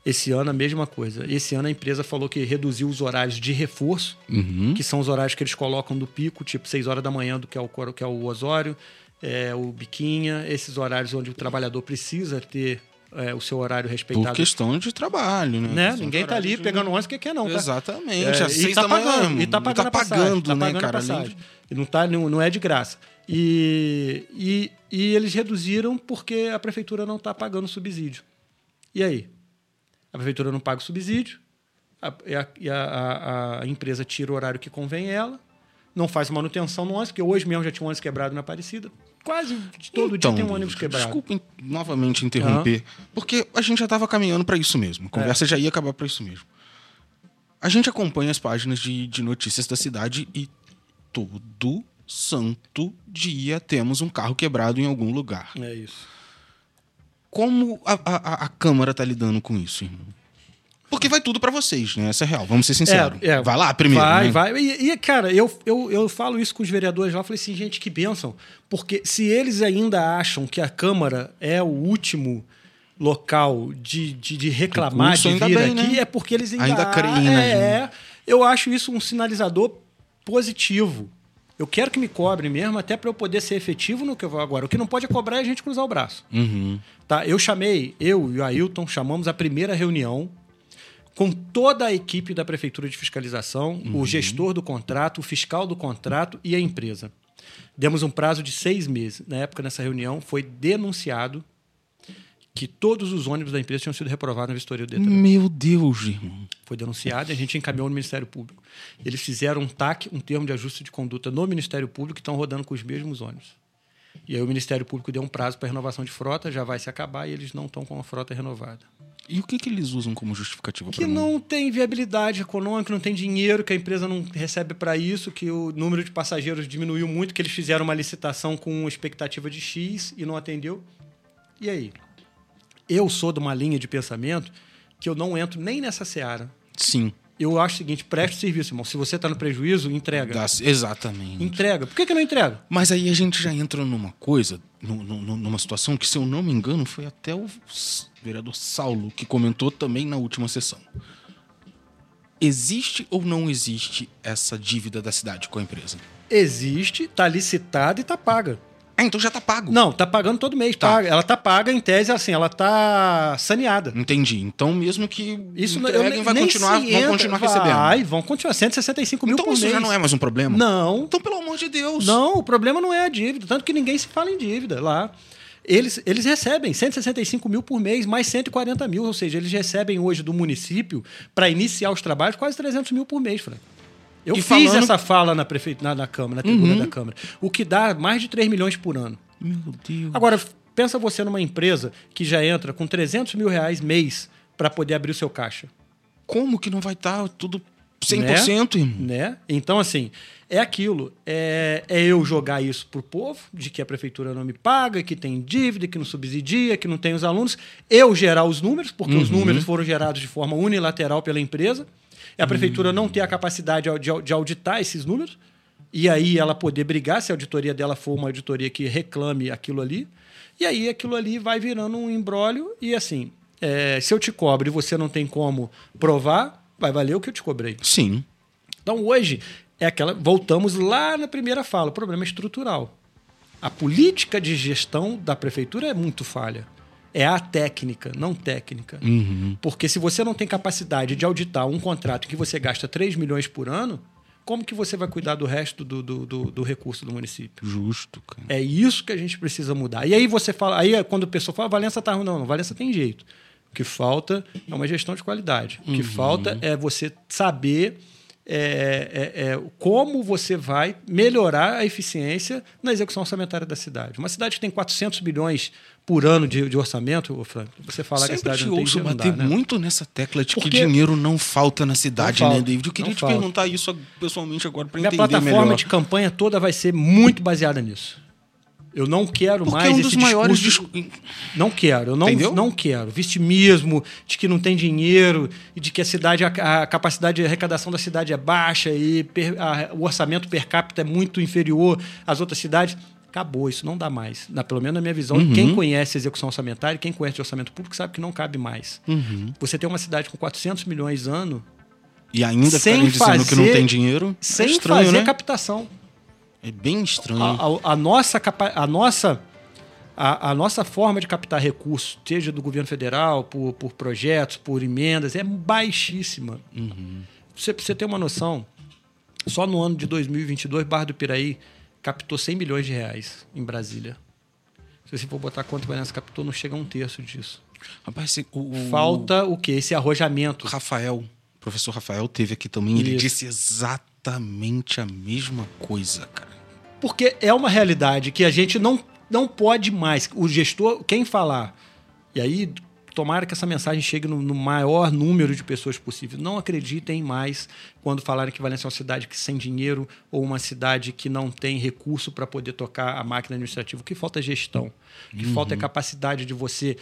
Esse ano a mesma coisa. Esse ano a empresa falou que reduziu os horários de reforço, Uhum. que são os horários que eles colocam do pico, tipo 6 horas da manhã, do que é o, que é o Osório, é, o Biquinha, esses horários onde o trabalhador precisa ter é, o seu horário Por respeitado. questão de trabalho, né? Né? Ninguém tá ali de- pegando ônibus que quer não, tá? Exatamente, É, às e seis tá da manhã. pagando, e tá pagando, tá a passagem, pagando, tá né, pagando a cara? Passagem. E não, tá, não, não é de graça. E, e, e eles reduziram porque a prefeitura não está pagando subsídio. E aí? A prefeitura não paga o subsídio, a, e a, a- a- empresa tira o horário que convém ela, não faz manutenção no ônibus, porque hoje mesmo já tinha um ônibus quebrado na Aparecida. Quase de todo Então, dia tem um ônibus David, quebrado. Desculpa novamente interromper, porque a gente já estava caminhando para isso mesmo. A É. conversa já ia acabar para isso mesmo. A gente acompanha as páginas de, de notícias da cidade e todo santo dia temos um carro quebrado em algum lugar. É isso. Como a, a, a Câmara tá lidando com isso, irmão? Porque vai tudo para vocês, né? Essa é real, vamos ser sinceros. É, é. vai lá primeiro. Vai, né? vai. E, e, cara, eu, eu, eu falo isso com os vereadores lá, falei assim, gente, que bênção. Porque se eles ainda acham que a Câmara é o último local de, de, de reclamar, de vir bem, aqui, né? é porque eles ainda, Ainda creem é, na é, gente. Eu acho isso um sinalizador positivo. Eu quero que me cobrem mesmo, até para eu poder ser efetivo no que eu vou agora. O que não pode é cobrar é a gente cruzar o braço. Uhum. Tá? Eu chamei, eu e o Ailton chamamos a primeira reunião com toda a equipe da Prefeitura de Fiscalização, o gestor do contrato, o fiscal do contrato e a empresa. Demos um prazo de seis meses. Na época, nessa reunião, foi denunciado que todos os ônibus da empresa tinham sido reprovados na vistoria do Detran. Meu Deus, irmão. Foi denunciado e a gente encaminhou no Ministério Público. Eles fizeram um TAC, um termo de ajuste de conduta no Ministério Público e estão rodando com os mesmos ônibus. E aí o Ministério Público deu um prazo para renovação de frota, já vai se acabar e eles não estão com a frota renovada. E o que, que eles usam como justificativa Que pra não tem viabilidade econômica, não tem dinheiro, que a empresa não recebe para isso, que o número de passageiros diminuiu muito, que eles fizeram uma licitação com expectativa de X e não atendeu. E aí? Eu sou de uma linha de pensamento que eu não entro nem nessa seara. Sim. Eu acho o seguinte, preste serviço, irmão. Se você está no prejuízo, entrega. dá- exatamente. Entrega. Por que, que não entrega? Mas aí a gente já entra numa coisa, nu- nu- numa situação que, se eu não me engano, foi até o vereador Saulo que comentou também na última sessão. Existe ou não existe essa dívida da cidade com a empresa? Existe, está licitada e está paga. Ah, então já tá pago. Não, tá pagando todo mês. Tá. Paga. Ela tá paga, em tese, assim, ela tá saneada. Entendi. Então, mesmo que Isso não- entreguem, eu vai continuar, vão entra. continuar vai, recebendo. vão continuar. 165 mil Então por isso mês. já não é mais um problema? Não, Então, pelo amor de Deus. não, o problema não é a dívida. Tanto que ninguém se fala em dívida lá. Eles, eles recebem 165 mil por mês, mais 140 mil. Ou seja, eles recebem hoje do município, para iniciar os trabalhos, quase 300 mil por mês, Frank. Eu E fiz falando- Uhum. essa fala na, prefe... na, na Câmara, na tribuna da Câmara. O que dá mais de 3 milhões por ano. Meu Deus. Agora, pensa você numa empresa que já entra com 300 mil reais mês para poder abrir o seu caixa. Como que não vai estar tudo 100%, irmão? Né? Então, assim, é aquilo. É, é eu jogar isso pro povo, de que a prefeitura não me paga, que tem dívida, que não subsidia, que não tem os alunos. Eu gerar os números, porque os números foram gerados de forma unilateral pela empresa. E a prefeitura não ter a capacidade de, de auditar esses números. E aí ela poder brigar se a auditoria dela for uma auditoria que reclame aquilo ali. E aí aquilo ali vai virando um embrólio. E assim, é, se eu te cobro e você não tem como provar, vai valer o que eu te cobrei. Sim. Então hoje é aquela. Voltamos lá na primeira fala. O problema é estrutural. A política de gestão da prefeitura é muito falha. É a técnica, não técnica. Uhum. Porque se você não tem capacidade de auditar um contrato que você gasta 3 milhões por ano, como que você vai cuidar do resto do, do, do- do recurso do município? Justo, cara. É isso que a gente precisa mudar. E aí você fala, aí é quando a pessoa fala, Valença tá ruim, não, não, Valença tem jeito. O que falta é uma gestão de qualidade. O que falta é você saber é, é, é, como você vai melhorar a eficiência na execução orçamentária da cidade. Uma cidade que tem 400 bilhões por ano de, de orçamento, Frank, você falar que a Sempre cidade te não tem ouço dinheiro, bater dá, né? muito nessa tecla de Porque- que dinheiro não falta na cidade, né, falta, David? Eu queria te falta. perguntar isso pessoalmente agora para Minha entender plataforma melhor. de campanha toda vai ser muito baseada nisso. Eu não quero Porque mais é um dos esse maiores discurso... discu- Não quero, eu não, Entendeu? não quero. Vitimismo, de que não tem dinheiro, e de que a cidade, a, a capacidade de arrecadação da cidade é baixa e per- a- o orçamento per capita é muito inferior às outras cidades. Acabou, isso não dá mais. Na, pelo menos na minha visão, Uhum. quem conhece execução orçamentária, quem conhece orçamento público, sabe que não cabe mais. Uhum. Você tem uma cidade com 400 milhões ano E ainda Sem ficarem dizendo que não fazer- tem dinheiro. sem é estranho, fazer né? captação. É bem estranho. A, a- a nossa, capa- a, nossa, a, a nossa forma de captar recursos, seja do governo federal, por, por projetos, por emendas, é baixíssima. Uhum. Você, você ter uma noção, só no ano de 2022, Barra do Piraí captou 100 milhões de reais em Brasília. Se você for botar quanto o captou, não chega a um terço disso. Rapaz, esse- o, Falta o quê? Esse arrojamento. Rafael, o professor Rafael teve aqui também, ele Isso. disse exatamente a mesma coisa, cara. Porque é uma realidade que a gente não, não pode mais. O gestor, quem falar, e aí tomara que essa mensagem chegue no, no, maior número de pessoas possível. Não acreditem mais quando falarem que Valência é uma cidade que sem dinheiro ou uma cidade que não tem recurso para poder tocar a máquina administrativa. O que falta é gestão. O que uhum. falta é capacidade de você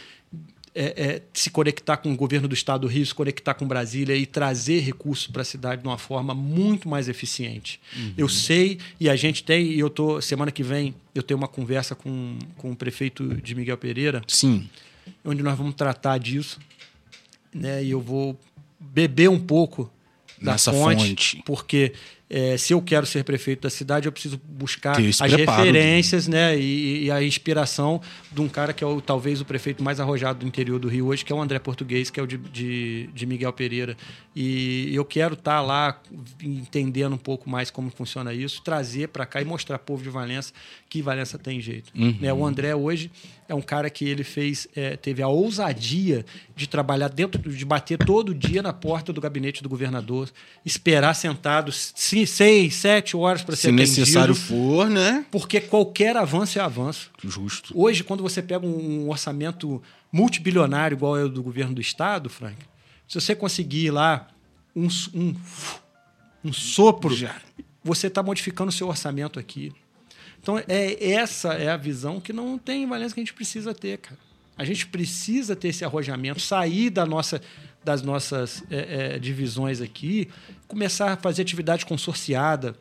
é, é, se conectar com o governo do estado do Rio, se conectar com Brasília e trazer recursos para a cidade de uma forma muito mais eficiente. Uhum. Eu sei, e a gente tem, e eu tô semana que vem eu tenho uma conversa com, com o prefeito de Miguel Pereira. Sim. Onde nós vamos tratar disso. Né, e eu vou beber um pouco da Nessa fonte, fonte. porque é, se eu quero ser prefeito da cidade, eu preciso buscar as preparo, referências né? E, e, a inspiração de um cara que é o, talvez o prefeito mais arrojado do interior do Rio hoje, que é o André Português, que é o de, de, de Miguel Pereira. E eu quero estar tá lá entendendo um pouco mais como funciona isso, trazer para cá e mostrar ao povo de Valença que Valença tem jeito. Uhum. Né? O André hoje é um cara que ele fez, é, teve a ousadia de trabalhar dentro, de bater todo dia na porta do gabinete do governador, esperar sentado seis, sete horas para ser Se necessário for, né? Porque qualquer avanço é avanço. Justo. Hoje, quando você pega um orçamento multibilionário igual é o do governo do estado, Frank, se você conseguir lá um, um, um sopro, Já. você está modificando o seu orçamento aqui. Então, é, essa é a visão que não tem em Valência que a gente precisa ter, cara. A gente precisa ter esse arrojamento, sair da nossa das nossas é, é, divisões aqui, começar a fazer atividade consorciada,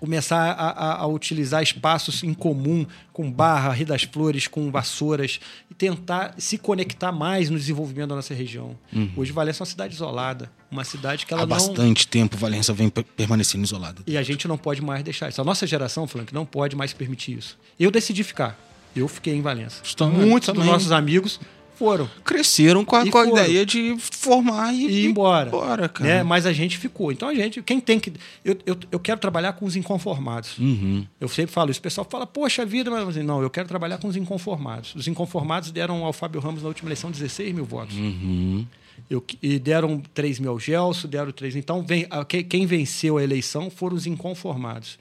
começar a, a, a, utilizar espaços em comum, com barra, Rio das Flores, com vassouras, e tentar se conectar mais no desenvolvimento da nossa região. Uhum. Hoje Valença é uma cidade isolada, uma cidade que ela Há não... bastante tempo Valença vem permanecendo isolada. E a gente não pode mais deixar isso. A nossa geração, Frank, não pode mais permitir isso. Eu decidi ficar. Eu fiquei em Valença. Estamos, Muitos também. dos nossos amigos foram. Cresceram com a, com a ideia de formar e, e ir embora. embora cara. Né? Mas a gente ficou. Então a gente, quem tem que. Eu, eu, eu quero trabalhar com os inconformados. Uhum. Eu sempre falo isso. O pessoal fala, poxa vida, mas assim, não, eu quero trabalhar com os inconformados. Os inconformados deram ao Fábio Ramos na última eleição 16 mil votos. Uhum. Eu, e deram 3 mil ao Gelson, deram 3 Então, vem, quem venceu a eleição foram os inconformados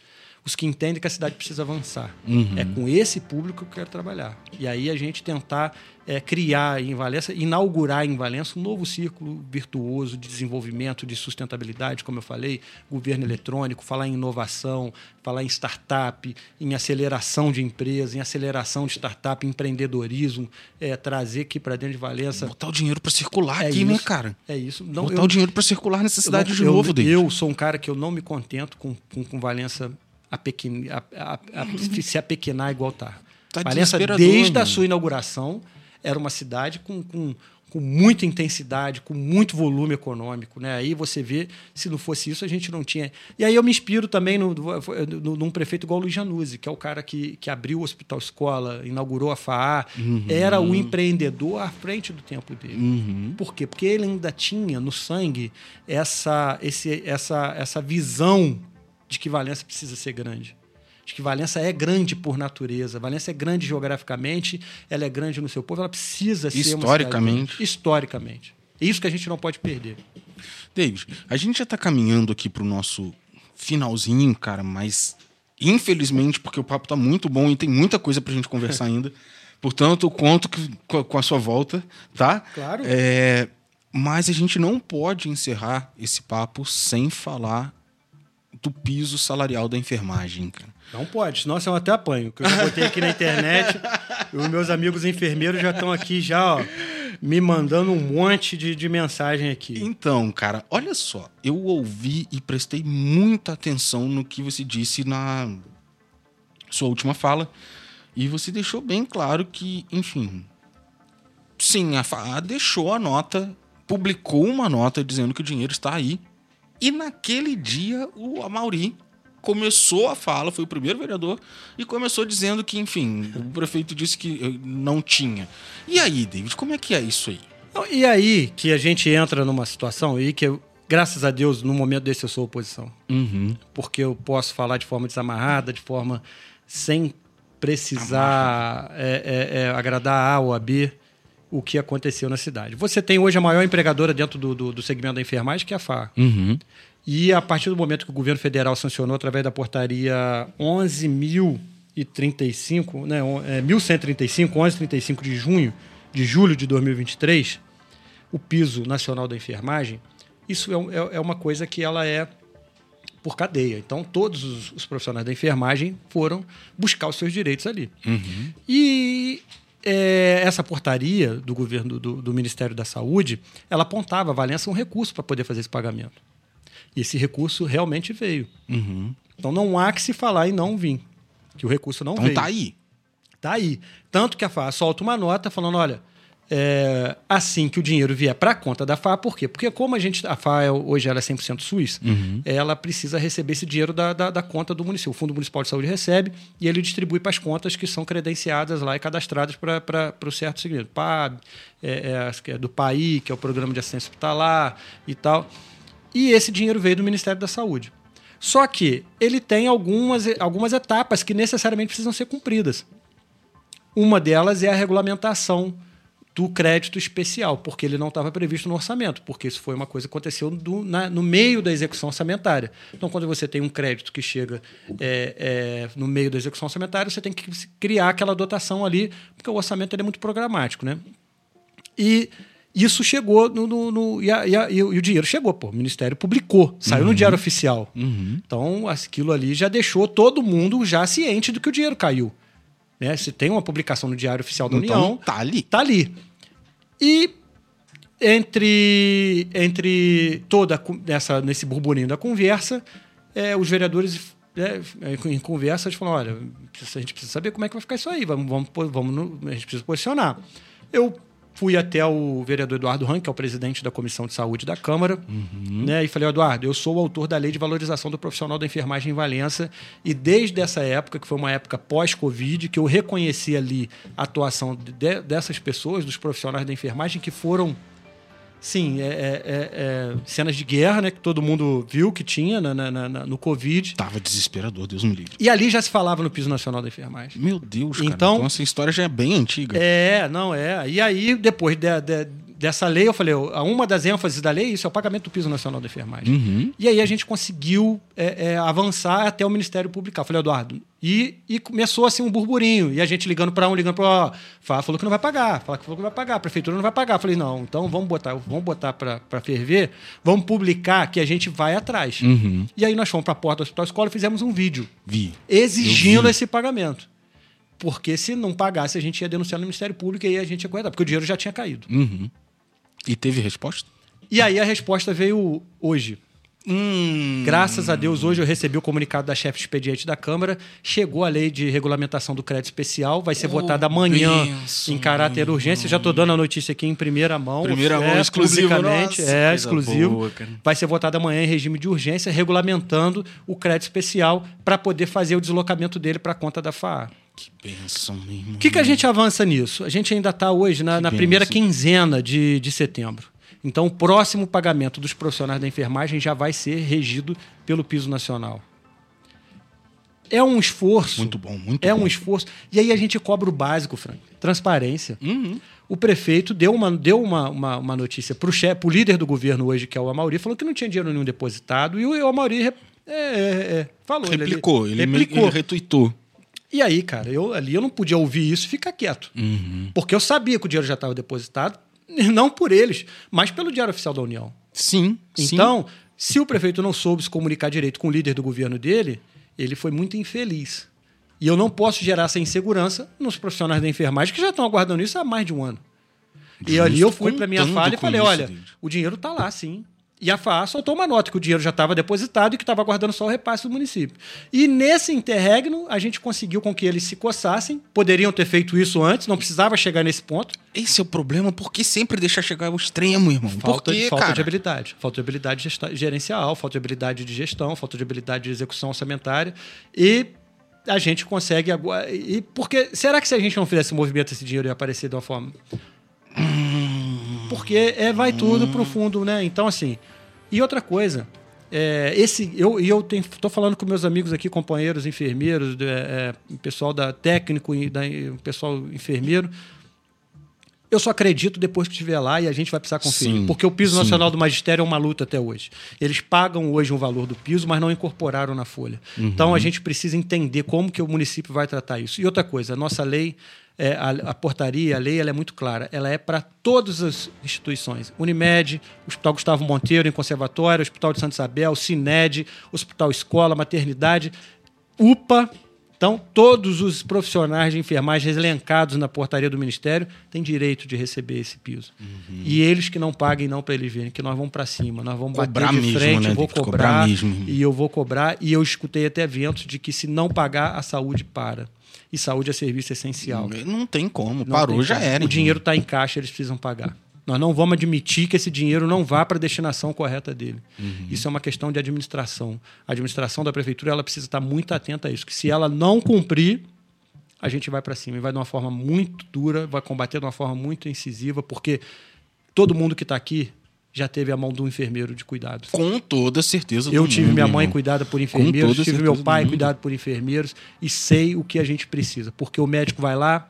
os que entendem que a cidade precisa avançar. Uhum. É com esse público que eu quero trabalhar. E aí a gente tentar é, criar em Valença, inaugurar em Valença um novo círculo virtuoso de desenvolvimento, de sustentabilidade, como eu falei, governo eletrônico, falar em inovação, falar em startup, em aceleração de empresas, em aceleração de startup, empreendedorismo, é, trazer aqui para dentro de Valença. Botar o dinheiro para circular é aqui, né, isso, né, cara? É isso. Não, Botar eu, o dinheiro para circular nessa cidade de novo, eu, eu sou um cara que eu não me contento com, com, com Valença a, pequen, a, a, a [laughs] se apequenar igual está. Tá Valença, desde a sua inauguração, era uma cidade com, com, com muita intensidade, com muito volume econômico. Né? Aí você vê, se não fosse isso, a gente não tinha. E aí eu me inspiro também no, no, num prefeito igual o Luiz Januzzi, que é o cara que, que abriu o Hospital Escola, inaugurou a FAA, uhum. era o empreendedor à frente do tempo dele. Uhum. Por quê? Porque ele ainda tinha no sangue essa, esse, essa, essa visão de que Valença precisa ser grande de que Valença é grande por natureza, Valença é grande geograficamente, ela é grande no seu povo, ela precisa ser historicamente. historicamente. É isso que a gente não pode perder. David, a gente já está caminhando aqui para o nosso finalzinho, cara, mas infelizmente, porque o papo está muito bom e tem muita coisa para a gente conversar [laughs] ainda, portanto, eu conto com a sua volta, tá? Claro. É, mas a gente não pode encerrar esse papo sem falar do piso salarial da enfermagem, cara. Não pode, senão eu até apanho. Que eu já botei aqui na internet, [laughs] os meus amigos enfermeiros já estão aqui já, ó, me mandando um monte de, de mensagem aqui. Então, cara, olha só, eu ouvi e prestei muita atenção no que você disse na sua última fala. E você deixou bem claro que, enfim, sim, a FAA deixou a nota, publicou uma nota dizendo que o dinheiro está aí. E naquele dia, o Amauri começou a fala, foi o primeiro vereador, e começou dizendo que, enfim, o [laughs] prefeito disse que eh, não tinha. E aí, David, como é que é isso aí? E aí que a gente entra numa situação aí que eu, graças a Deus, no momento desse eu sou oposição. Uhum. Porque eu posso falar de forma desamarrada, de forma sem precisar é, é, é, agradar A ou a B o que aconteceu na cidade. Você tem hoje a maior empregadora dentro do, do, do segmento da enfermagem, que é a FA. Uhum. E a partir do momento que o governo federal sancionou através da portaria 11.035, né, é, 1135, 1135 de junho de julho de 2023, o piso nacional da enfermagem, isso é, é, é uma coisa que ela é por cadeia. Então, todos os, os, profissionais da enfermagem foram buscar os seus direitos ali. Uhum. E é, essa portaria do governo do, do, Ministério da Saúde, ela apontava a Valença um recurso para poder fazer esse pagamento. E esse recurso realmente veio. Uhum. Então, não há que se falar e não vir. Que o recurso não então, veio. Então, tá aí. Tá aí. Tanto que a FA solta uma nota falando, olha, é, assim que o dinheiro vier para a conta da FA, por quê? Porque como a gente a FA é, hoje ela é 100% suíça, uhum. ela precisa receber esse dinheiro da, da, da, conta do município. O Fundo Municipal de Saúde recebe e ele distribui para as contas que são credenciadas lá e cadastradas para o certo segmento. PAB, é, é, é, do PAI, que é o Programa de Assistência Hospitalar e tal. E esse dinheiro veio do Ministério da Saúde. Só que ele tem algumas, algumas etapas que necessariamente precisam ser cumpridas. Uma delas é a regulamentação do crédito especial, porque ele não estava previsto no orçamento, porque isso foi uma coisa que aconteceu do, na, no meio da execução orçamentária. Então, quando você tem um crédito que chega é, é, no meio da execução orçamentária, você tem que criar aquela dotação ali, porque o orçamento é muito programático. Né? E isso chegou no. no, no e, a, e, a, e, o dinheiro chegou, pô. O Ministério publicou, saiu uhum. no Diário Oficial. Uhum. Então, aquilo ali já deixou todo mundo já ciente do que o dinheiro caiu. Né? Se tem uma publicação no Diário Oficial da então, União. Tá ali. Tá ali. E entre, entre toda essa, nesse burburinho da conversa, é, os vereadores é, em conversa eles falam, olha, a gente precisa saber como é que vai ficar isso aí, vamos, vamos, vamos a gente precisa posicionar. Eu fui até o vereador Eduardo Rank, que é o presidente da Comissão de Saúde da Câmara, uhum. né, e falei, Eduardo, eu sou o autor da Lei de Valorização do Profissional da Enfermagem em Valença, e desde essa época, que foi uma época pós-Covid, que eu reconheci ali a atuação de, dessas pessoas, dos profissionais da enfermagem, que foram Sim, é, é, é, é, cenas de guerra, né? Que todo mundo viu que tinha na, na, na, no Covid. Tava desesperador, Deus me livre. E ali já se falava no piso nacional da enfermagem. Meu Deus, cara. Então, então essa história já é bem antiga. É, não é. E aí, depois de, de, dessa lei, eu falei, uma das ênfases da lei é isso é o pagamento do piso nacional da enfermagem. Uhum. E aí a gente conseguiu é, é, avançar até o Ministério Publicar. Eu falei, Eduardo, e, e, começou assim um burburinho. E a gente ligando para um, ligando para outro. Fala, falou que não vai pagar. Fala que falou que não vai pagar. A prefeitura não vai pagar. Eu falei, não, então vamos botar, vamos botar para ferver, vamos publicar que a gente vai atrás. Uhum. E aí nós fomos para a porta do Hospital Escola e fizemos um vídeo. Vi. Exigindo vi. esse pagamento. Porque se não pagasse, a gente ia denunciar no Ministério Público e aí a gente ia correr, porque o dinheiro já tinha caído. Uhum. E teve resposta? E aí a resposta veio hoje. Hum. Graças a Deus, hoje eu recebi o comunicado da chefe de expediente da Câmara. Chegou a lei de regulamentação do crédito especial, vai ser oh, votada amanhã em caráter de urgência. Já estou dando a notícia aqui em primeira mão. Primeira é, mão, exclusivo. Nossa, é, exclusivo. Boa, vai ser votada amanhã em regime de urgência, regulamentando o crédito especial para poder fazer o deslocamento dele para a conta da FAA. Que benção, meu irmão. O que, que a gente avança nisso? A gente ainda está hoje na, na primeira quinzena de, de setembro. Então, o próximo pagamento dos profissionais da enfermagem já vai ser regido pelo piso nacional. É um esforço. Muito bom, muito é bom. um esforço. E aí a gente cobra o básico, Frank. Transparência. Uhum. O prefeito deu uma, deu uma, uma, uma notícia para o chefe, o líder do governo hoje, que é o Amauri, falou que não tinha dinheiro nenhum depositado. E o Amauri é, é, é, falou. Replicou, ele, ele, replicou. ele retuitou. E aí, cara, eu ali eu não podia ouvir isso e ficar quieto. Uhum. Porque eu sabia que o dinheiro já estava depositado, [laughs] não por eles, mas pelo Diário Oficial da União. Sim. Então, sim. se o prefeito não soube se comunicar direito com o líder do governo dele, ele foi muito infeliz. E eu não posso gerar essa insegurança nos profissionais da enfermagem que já estão aguardando isso há mais de um ano. Justo e ali eu fui para minha falha e falei: isso, olha, o dinheiro está lá, sim. E a FAA soltou uma nota que o dinheiro já estava depositado e que estava aguardando só o repasse do município. E nesse interregno, a gente conseguiu com que eles se coçassem. Poderiam ter feito isso antes, não precisava chegar nesse ponto. Esse é o problema, porque sempre deixar chegar ao extremo, irmão. Falta, quê, falta cara? de habilidade. Falta de habilidade gerencial, falta de habilidade de gestão, falta de habilidade de execução orçamentária. E a gente consegue agora. E porque será que se a gente não fizesse movimento, esse dinheiro ia aparecer de uma forma porque é, vai tudo pro fundo, né? Então, assim. E outra coisa, é, esse eu eu estou falando com meus amigos aqui, companheiros enfermeiros, é, é, pessoal da técnico, da, pessoal enfermeiro. Eu só acredito depois que estiver lá e a gente vai precisar conferir. Sim, porque o piso sim. nacional do magistério é uma luta até hoje. Eles pagam hoje um valor do piso, mas não incorporaram na folha. Uhum. Então a gente precisa entender como que o município vai tratar isso. E outra coisa, a nossa lei é, a, a, portaria, a lei, ela é muito clara. Ela é para todas as instituições. Unimed, Hospital Gustavo Monteiro, em Conservatório, Hospital de Santa Isabel, Cined, Hospital Escola, Maternidade, UPA, então, todos os profissionais de enfermagem elencados na portaria do Ministério têm direito de receber esse piso. Uhum. E eles que não paguem, não para eles verem, que nós vamos para cima, nós vamos cobrar bater de mesmo, frente, né? eu vou cobrar, cobrar mesmo. e eu vou cobrar. E eu escutei até eventos de que se não pagar, a saúde para. E saúde é serviço essencial. Não tem como, não parou, tem já era. O dinheiro está em caixa, eles precisam pagar. Nós não vamos admitir que esse dinheiro não vá para a destinação correta dele. Uhum. Isso é uma questão de administração. A administração da prefeitura ela precisa estar muito atenta a isso, que se ela não cumprir, a gente vai para cima e vai de uma forma muito dura, vai combater de uma forma muito incisiva, porque todo mundo que está aqui já teve a mão do enfermeiro de cuidado. Com toda certeza. Eu tive mundo, minha mãe irmão. cuidada por enfermeiros, tive meu pai cuidado por enfermeiros e sei o que a gente precisa, porque o médico vai lá,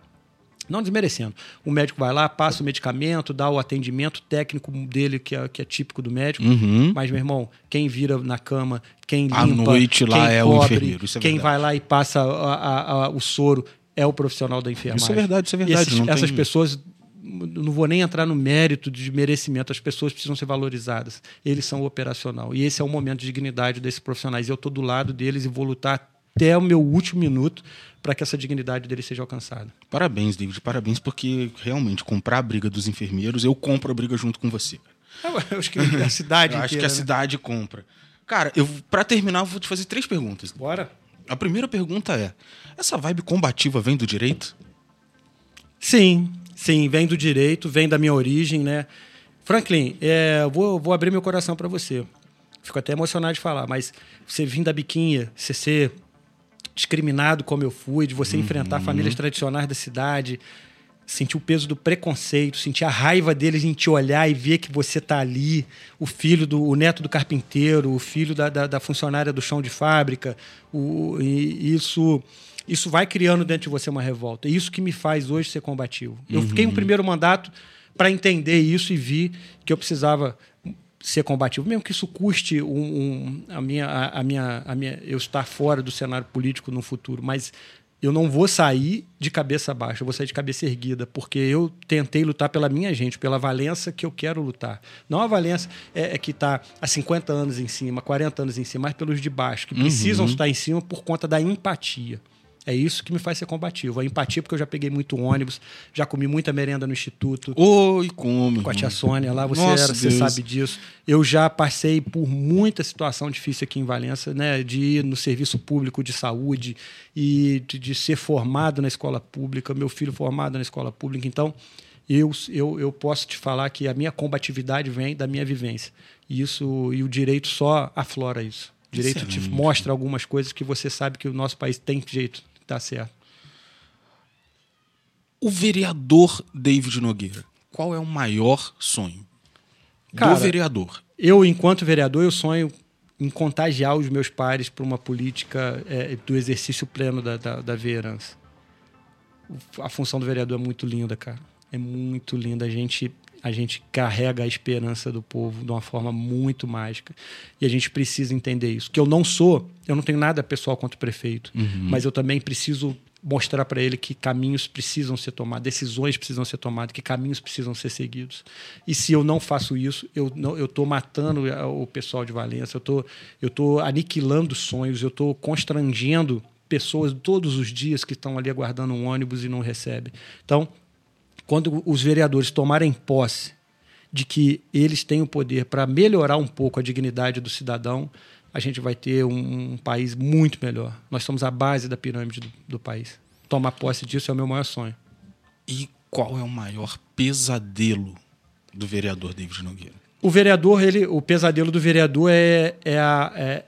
não desmerecendo. O médico vai lá, passa o medicamento, dá o atendimento técnico dele, que é, que é típico do médico. Uhum. Mas, meu irmão, quem vira na cama, quem limpa, a noite lá é o enfermeiro. É quem vai lá e passa a, a, a, o soro é o profissional da enfermagem. Isso é verdade, isso é verdade. Esses, essas tem... pessoas não vou nem entrar no mérito de merecimento, as pessoas precisam ser valorizadas. Eles são operacional. E esse é o momento de dignidade desses profissionais. Eu estou do lado deles e vou lutar até o meu último minuto para que essa dignidade dele seja alcançada. Parabéns, David, parabéns, porque realmente comprar a briga dos enfermeiros, eu compro a briga junto com você. Eu acho que a cidade. [laughs] acho que a né? cidade compra. Cara, eu para terminar, eu vou te fazer três perguntas. Bora. A primeira pergunta é: essa vibe combativa vem do direito? Sim, sim, vem do direito, vem da minha origem, né? Franklin, é, vou, vou abrir meu coração para você. Fico até emocionado de falar, mas você vir da biquinha, você ser discriminado como eu fui, de você uhum. enfrentar famílias tradicionais da cidade, sentir o peso do preconceito, sentir a raiva deles em te olhar e ver que você está ali, o filho do o neto do carpinteiro, o filho da, da, da funcionária do chão de fábrica, o, isso isso vai criando dentro de você uma revolta. É isso que me faz hoje ser combativo. Eu fiquei um uhum. primeiro mandato para entender isso e vi que eu precisava ser combativo, mesmo que isso custe um, um, a, minha, a, a, minha, a minha, eu estar fora do cenário político no futuro, mas eu não vou sair de cabeça baixa, eu vou sair de cabeça erguida, porque eu tentei lutar pela minha gente, pela Valença que eu quero lutar. Não a Valença é, é que está há 50 anos em cima, 40 anos em cima, mas pelos de baixo, que precisam uhum. estar em cima por conta da empatia. É isso que me faz ser combativo. A empatia, porque eu já peguei muito ônibus, já comi muita merenda no instituto. Oi, como? Com a tia Sônia lá, você era, você sabe disso. Eu já passei por muita situação difícil aqui em Valença, né? De ir no serviço público de saúde e de, de ser formado na escola pública, meu filho formado na escola pública. Então, eu, eu, eu posso te falar que a minha combatividade vem da minha vivência. E isso e o direito só aflora isso. Direito Excelente. te mostra algumas coisas que você sabe que o nosso país tem jeito Tá certo. O vereador David Nogueira, qual é o maior sonho Cara, do vereador? Eu, enquanto vereador, eu sonho em contagiar os meus pares para uma política é, do exercício pleno da, da, da vereança. A função do vereador é muito linda, cara. É muito linda. A gente a gente carrega a esperança do povo de uma forma muito mágica. E a gente precisa entender isso. Que eu não sou, eu não tenho nada pessoal contra o prefeito, uhum. mas eu também preciso mostrar para ele que caminhos precisam ser tomados, decisões precisam ser tomadas, que caminhos precisam ser seguidos. E se eu não faço isso, eu não, eu estou matando o pessoal de Valença, eu tô, eu tô aniquilando sonhos, eu estou constrangendo pessoas todos os dias que estão ali aguardando um ônibus e não recebem. Então, quando os vereadores tomarem posse de que eles têm o poder para melhorar um pouco a dignidade do cidadão, a gente vai ter um, um, país muito melhor. Nós somos a base da pirâmide do, do país. Tomar posse disso é o meu maior sonho. E qual é o maior pesadelo do vereador David Nogueira? O vereador, ele, o pesadelo do vereador é, é, a, é,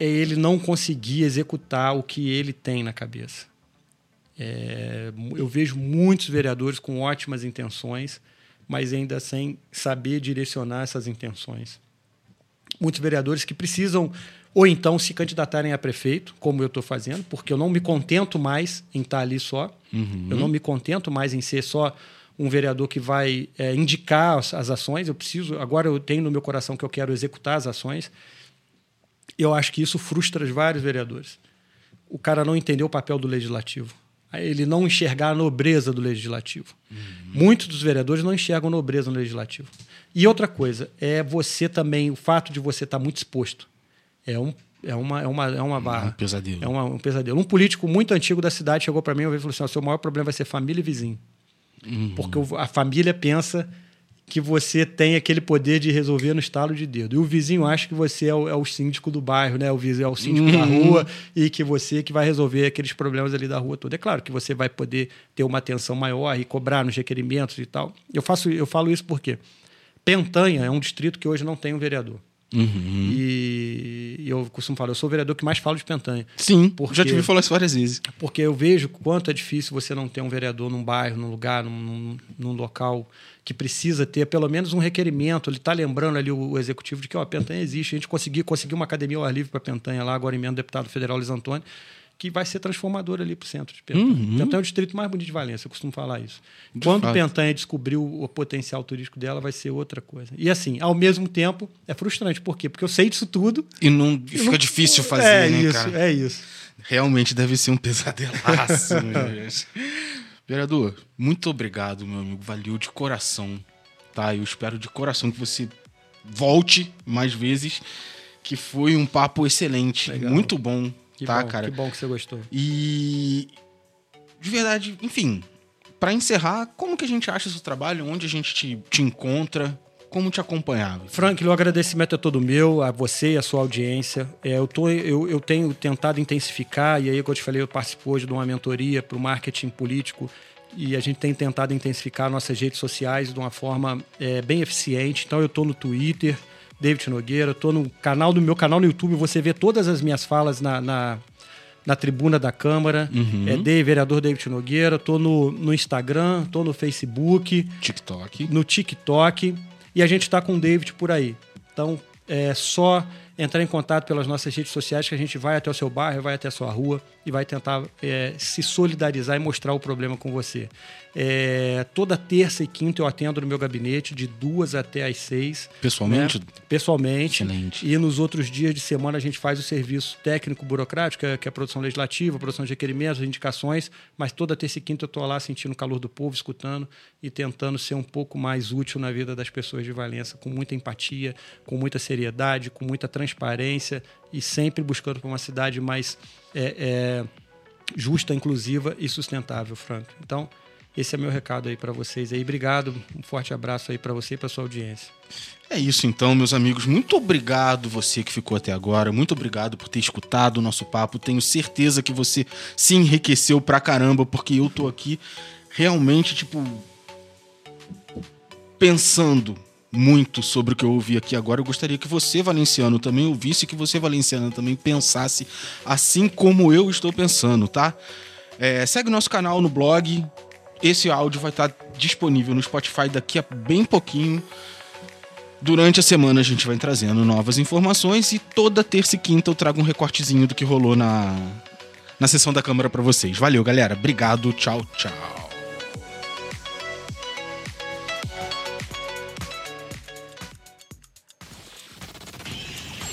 é ele não conseguir executar o que ele tem na cabeça. É, eu vejo muitos vereadores com ótimas intenções, mas ainda sem saber direcionar essas intenções. Muitos vereadores que precisam ou então se candidatarem a prefeito, como eu estou fazendo, porque eu não me contento mais em estar ali só, uhum. eu não me contento mais em ser só um vereador que vai é, indicar as, as, ações. Eu preciso, agora eu tenho no meu coração que eu quero executar as ações. Eu acho que isso frustra vários vereadores. O cara não entendeu o papel do legislativo ele não enxergar a nobreza do legislativo. Uhum. Muitos dos vereadores não enxergam nobreza no legislativo. E outra coisa, é você também, o fato de você estar muito exposto. É um é uma, é uma, é uma barra. É um pesadelo. É uma, um pesadelo. Um político muito antigo da cidade chegou para mim e falou assim: o seu maior problema vai ser família e vizinho. Uhum. Porque a família pensa que você tem aquele poder de resolver no estalo de dedo. E o vizinho acha que você é o, é o síndico do bairro, né? O vizinho é o síndico uhum. da rua e que você que vai resolver aqueles problemas ali da rua toda. É claro que você vai poder ter uma atenção maior e cobrar nos requerimentos e tal. Eu faço, eu falo isso porque Pentanha é um distrito que hoje não tem um vereador. Uhum. E, e, eu costumo falar, eu sou o vereador que mais falo de Pentanha. Sim, porque, já te vi falar isso várias vezes. Porque eu vejo quanto é difícil você não ter um vereador num bairro, num lugar, num, num, local que precisa ter pelo menos um requerimento. Ele está lembrando ali o, o, executivo de que ó, a Pentanha existe. A gente conseguiu, conseguiu uma academia ao ar livre para Pentanha lá, agora emenda o deputado federal Luiz Antônio que vai ser transformador ali para o centro de Pentanha. Uhum. Pentanha é o distrito mais bonito de Valência, eu costumo falar isso. De Quando fato. Pentanha descobriu o potencial turístico dela, vai ser outra coisa. E assim, ao mesmo tempo, é frustrante. Por quê? Porque eu sei disso tudo. E, não, e fica não... difícil fazer, é né, isso, cara? É isso. Realmente deve ser um pesadelaço, [laughs] Vereador, muito obrigado, meu amigo. Valeu de coração. Tá? Eu espero de coração que você volte mais vezes. Que foi um papo excelente, Legal. muito bom que tá, bom, cara? Que bom que você gostou. E de verdade, enfim, para encerrar, como que a gente acha seu trabalho? Onde a gente te, te encontra? Como te acompanhar? Frank, o agradecimento é todo meu, a você e a sua audiência. É, eu, tô, eu, eu tenho tentado intensificar, e aí, como eu te falei, eu participo hoje de uma mentoria para o marketing político e a gente tem tentado intensificar nossas redes sociais de uma forma é, bem eficiente. Então, eu estou no Twitter, David Nogueira. Estou no canal do meu canal no YouTube. Você vê todas as minhas falas na, na, na tribuna da Câmara. Uhum. É de vereador David Nogueira. Estou no, no Instagram, estou no Facebook. TikTok. No TikTok. E a gente está com o David por aí. Então, é só entrar em contato pelas nossas redes sociais que a gente vai até o seu bairro, vai até a sua rua e vai tentar é, se solidarizar e mostrar o problema com você. É, toda terça e quinta eu atendo no meu gabinete, de duas até às seis. Pessoalmente? Né? Pessoalmente. Excelente. E nos outros dias de semana a gente faz o serviço técnico burocrático, que é a produção legislativa, a produção de requerimentos, indicações, mas toda terça e quinta eu estou lá sentindo o calor do povo, escutando e tentando ser um pouco mais útil na vida das pessoas de Valença, com muita empatia, com muita seriedade, com muita transparência e sempre buscando para uma cidade mais é, é, justa, inclusiva e sustentável, Franco. Então, esse é meu recado aí para vocês aí. Obrigado, um forte abraço aí para você e para sua audiência. É isso então, meus amigos. Muito obrigado você que ficou até agora. Muito obrigado por ter escutado o nosso papo. Tenho certeza que você se enriqueceu pra caramba, porque eu tô aqui realmente, tipo, pensando muito sobre o que eu ouvi aqui agora. Eu gostaria que você, valenciano, também ouvisse, que você, valenciano, também pensasse assim como eu estou pensando, tá? É, segue nosso canal no blog, esse áudio vai estar disponível no Spotify daqui a bem pouquinho. Durante a semana a gente vai trazendo novas informações e toda terça e quinta eu trago um recortezinho do que rolou na, na sessão da Câmara para vocês. Valeu, galera. Obrigado. Tchau, tchau.